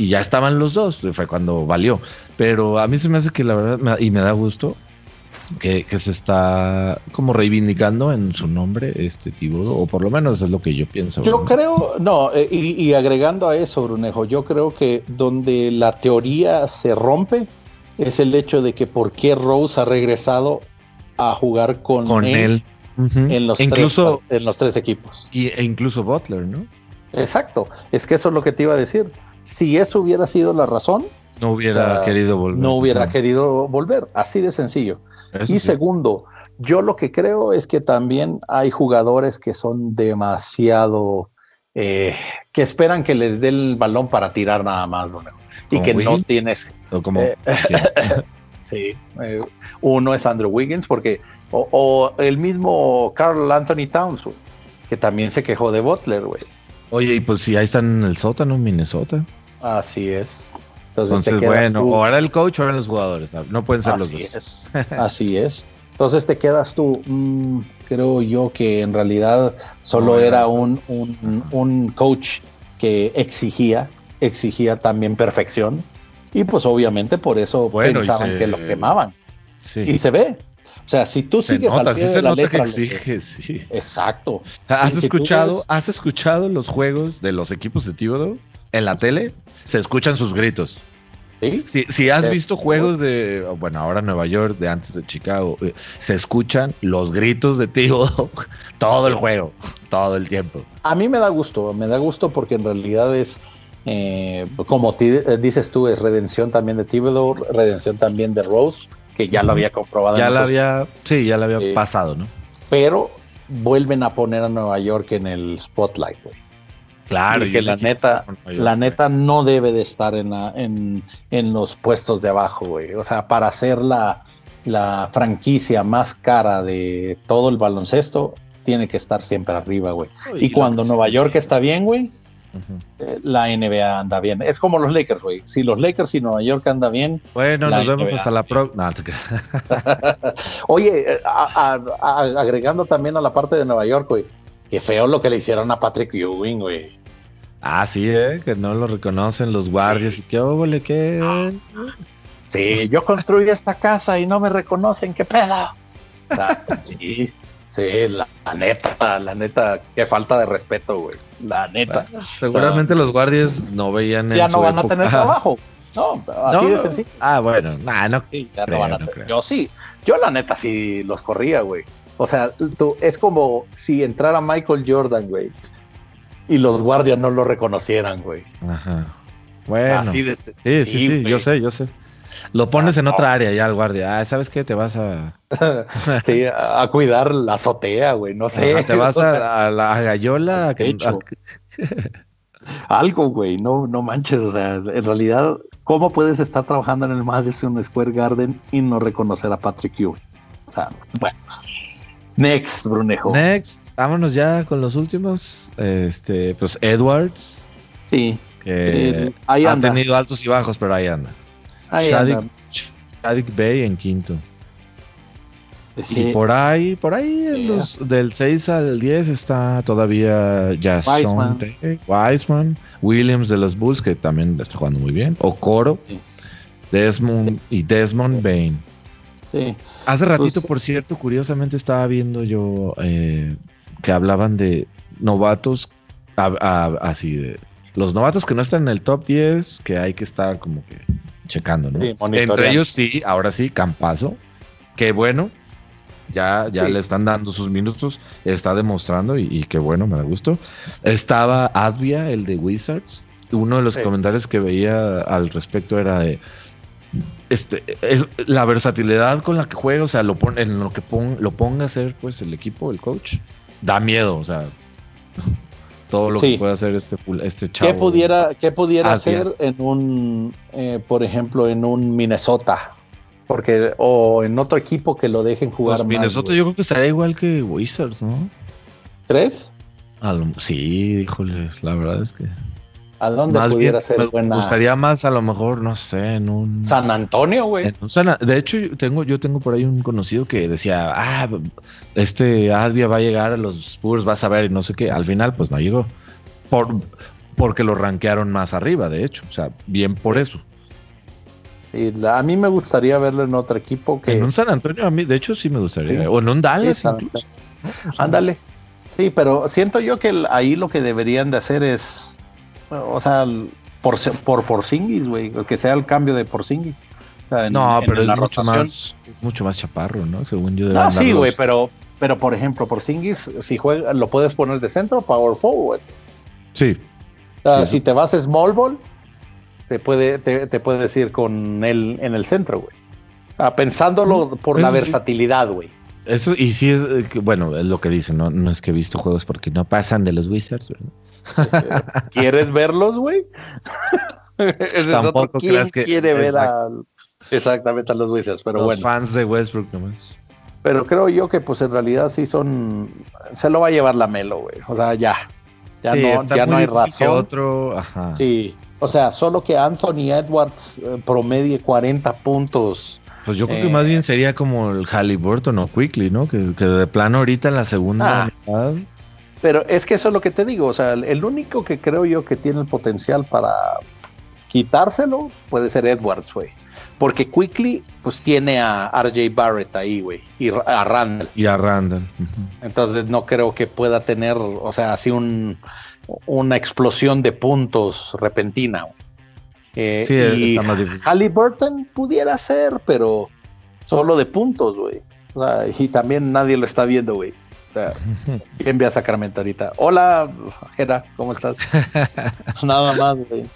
y ya estaban los dos, fue cuando valió. Pero a mí se me hace que la verdad, y me da gusto, que, se está como reivindicando en su nombre este Tibudo, o por lo menos es lo que yo pienso. Yo creo, no, eh, y, agregando a eso, Brunejo, yo creo que donde la teoría se rompe es el hecho de que por qué Rose ha regresado a jugar con, con él, en, los incluso, tres, en los tres equipos. Y, e incluso Butler, ¿no? Exacto, es que eso es lo que te iba a decir. Si eso hubiera sido la razón, no hubiera querido volver. No hubiera querido volver, así de sencillo. y segundo, yo lo que creo es que también hay jugadores que son demasiado, eh, que esperan que les dé el balón para tirar nada más, y que no tienes. como, eh, sí, eh, uno es Andrew Wiggins, porque, o, el mismo Carl Anthony Towns, que también se quejó de Butler, güey. Oye, y pues si ahí están en el sótano, Minnesota. Así es. Entonces, bueno, o ahora el coach o ahora los jugadores. No pueden ser los dos. Es. Así es. Entonces te quedas tú, mm, creo yo que en realidad solo era un, un, coach que exigía, exigía también perfección. Y pues obviamente por eso pensaban que lo quemaban. Sí. Y se ve. O sea, si tú sigues al pie de la letra, que exige, sí. Exacto. ¿Has escuchado, ¿Has escuchado los juegos de los equipos de Tíbodo en la tele? Se escuchan sus gritos. Si, has visto juegos de, bueno, ahora Nueva York, de antes de Chicago, eh, se escuchan los gritos de tío todo el juego, todo el tiempo. A mí me da gusto, me da gusto porque en realidad es, eh, como eh, dices tú, es redención también de Thibodeau, redención también de Rose, que ya lo había comprobado. Ya la había, sí, ya la había pasado, ¿no? Pero vuelven a poner a Nueva York en el spotlight, güey. Claro, y que la neta, la neta no debe de estar en, la, en, en los puestos de abajo, güey. O sea, para ser la, la franquicia más cara de todo el baloncesto, tiene que estar siempre arriba, güey. Y, cuando Nueva York está bien, güey, eh, la NBA anda bien. Es como los Lakers, güey. Si los Lakers y Nueva York anda bien. Bueno, nos vemos hasta la próxima. Oye, eh, agregando también a la parte de Nueva York, güey. Qué feo lo que le hicieron a Patrick Ewing, güey. Ah, sí, ¿eh? que no lo reconocen los guardias y qué óvole, qué. Sí, yo construí esta casa y no me reconocen, qué pedo. sí, sí, la, neta, la neta, qué falta de respeto, güey. La neta. seguramente los guardias no veían Ya no van a tener trabajo. No, así de sencillo. Ah, bueno, nah, no, ya no van a tener. Yo sí, yo la neta sí los corría, güey. O sea, tú, es como si entrara Michael Jordan, güey y los guardias no lo reconocieran, güey. Ajá. Bueno. sí, sí, sí, yo sé, yo sé. Lo pones en otra área ya el guardia. Ah, ¿sabes qué? Te vas a. sí, a, cuidar la azotea, güey. No sé. te vas a, la gallola. Algo, güey. No, no manches. O sea, en realidad, ¿cómo puedes estar trabajando en el Madison Square Garden y no reconocer a Patrick Ewing? O sea, bueno. Next, Brunejo. Next vámonos ya con los últimos. Este, pues Edwards. Sí. Que ha tenido altos y bajos, pero ahí anda. Shadik, Bay en quinto. Y por ahí, por ahí, los, del 6 al 10 está todavía Jason Wiseman. Williams de los Bulls, que también está jugando muy bien. Okoro, Desmond y Desmond Bain. Sí. Hace ratito, pues, por cierto, curiosamente estaba viendo yo eh, que hablaban de novatos así de los novatos que no están en el top 10, que hay que estar como que checando, ¿no? Entre ellos sí, ahora sí, Campazo. Qué bueno. Ya, ya le están dando sus minutos, está demostrando y, qué bueno, me da gusto. Estaba Advia, el de Wizards. Uno de los comentarios que veía al respecto era de este, es, la versatilidad con la que juega, o sea, lo pone, en lo que lo ponga a hacer pues el equipo, el coach, da miedo, o sea, todo lo que puede hacer este, este chavo. ¿Qué pudiera, qué pudiera hacer en un, eh, por ejemplo, en un Minnesota? Porque, o en otro equipo que lo dejen jugar pues Minnesota yo creo que estaría igual que Wizards, ¿no? ¿Crees? sí, híjoles, la verdad es que. ¿A dónde pudiera ser me gustaría más, a lo mejor, no sé, en un. San Antonio, güey. De hecho, yo tengo, yo tengo por ahí un conocido que decía, ah, este Advia va a llegar a los Spurs, vas a ver, y no sé qué. Al final, pues no llegó. Por, porque lo rankearon más arriba, de hecho. O sea, bien por eso. A mí me gustaría verlo en otro equipo que. En un San Antonio, a mí, de hecho, sí me gustaría. O en un Dallas, incluso. Ándale. Sí, pero siento yo que ahí lo que deberían de hacer es o sea, por, por Porzingis, güey, que sea el cambio de Porzingis. O no, pero es mucho, más, es mucho más chaparro, ¿no? Según yo. No, sí, güey, pero, pero por ejemplo, Porzingis, si juega, lo puedes poner de centro, power forward. Sí. O sea, si te vas a small ball, te puede, te, te puedes ir con él en el centro, güey. Ah, pensándolo por la versatilidad, güey. Eso, y sí es, eh, bueno, es lo que dicen, ¿no? No es que he visto juegos porque no pasan de los Wizards, ¿verdad? ¿Quieres verlos, güey? Tampoco ¿Quién que, quiere ver a, exactamente a los Wizards? Pero los fans de Westbrook nomás. Pero creo yo que pues en realidad sí son... Se lo va a llevar la Melo, güey. O sea, ya. Ya no, ya no hay razón. Otro, Sí. O sea, solo que Anthony Edwards eh, promedie 40 puntos. Pues yo creo que más eh, bien sería como el Halliburton o Quickly, ¿no? Que, de plano ahorita en la segunda ah. mitad pero es que eso es lo que te digo, o sea, el único que creo yo que tiene el potencial para quitárselo puede ser Edwards, güey. Porque Quickly, pues tiene a RJ Barrett ahí, güey, y a Randall. Y a Randall. Entonces no creo que pueda tener, o sea, así un, una explosión de puntos repentina. Eh, sí, y está más difícil. Halliburton pudiera ser, pero solo de puntos, güey. O sea, y también nadie lo está viendo, güey. Envía a Sacramento ahorita. Hola, Jera, ¿cómo estás? Nada más, güey.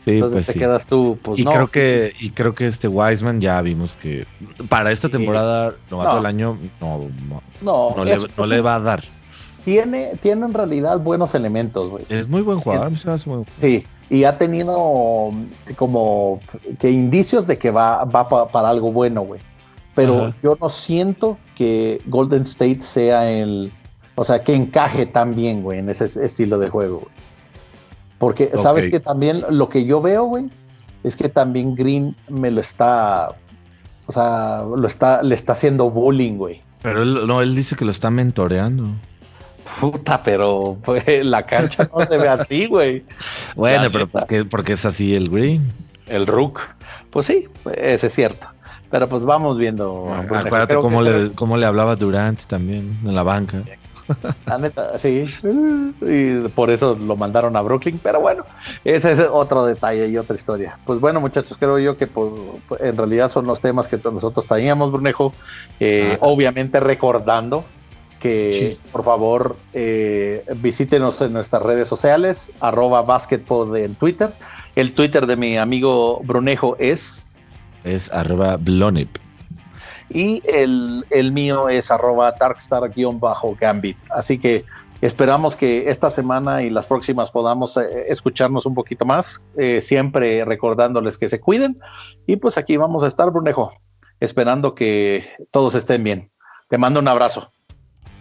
Sí, Entonces pues te quedas tú, pues y creo que y creo que este Wiseman ya vimos que para esta temporada novato no. del año no no, no, le, va a dar. Tiene tiene en realidad buenos elementos, güey. Es muy buen jugador, Sí, y ha tenido como que indicios de que va va para algo bueno, güey pero yo no siento que Golden State sea el, o sea, que encaje tan bien, güey, en ese estilo de juego, güey. Porque, ¿sabes que también lo que yo veo, güey, es que también Green me lo está, o sea, lo está, le está haciendo bullying, güey. Pero él, no, él dice que lo está mentoreando. Puta, pero la cancha no se ve así, güey. Bueno, pero pues que, porque es así el Green. El Rook. Pues sí, ese es cierto. Pero pues vamos viendo. acuérdate cómo le, cómo le hablaba Durant también en la banca. La neta, sí. Y por eso lo mandaron a Brooklyn. Pero bueno, ese es otro detalle y otra historia. Pues bueno, muchachos, creo yo que pues, en realidad son los temas que nosotros teníamos, Brunejo. Eh, obviamente recordando que por favor eh, visítenos en nuestras redes sociales, arroba basketball en Twitter. El Twitter de mi amigo Brunejo es es arroba blonip. Y el, mío es arroba darkstar-gambit. Así que esperamos que esta semana y las próximas podamos eh, escucharnos un poquito más, eh, siempre recordándoles que se cuiden. Y pues aquí vamos a estar, Brunejo, esperando que todos estén bien. Te mando un abrazo.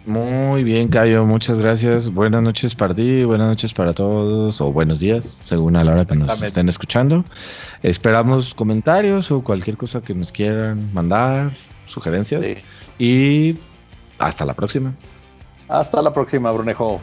Muy bien, Cayo, muchas gracias. Buenas noches para ti, buenas noches para todos, o buenos días, según a la hora que nos estén escuchando. Esperamos comentarios o cualquier cosa que nos quieran mandar, sugerencias. Y hasta la próxima. Hasta la próxima, Brunejo.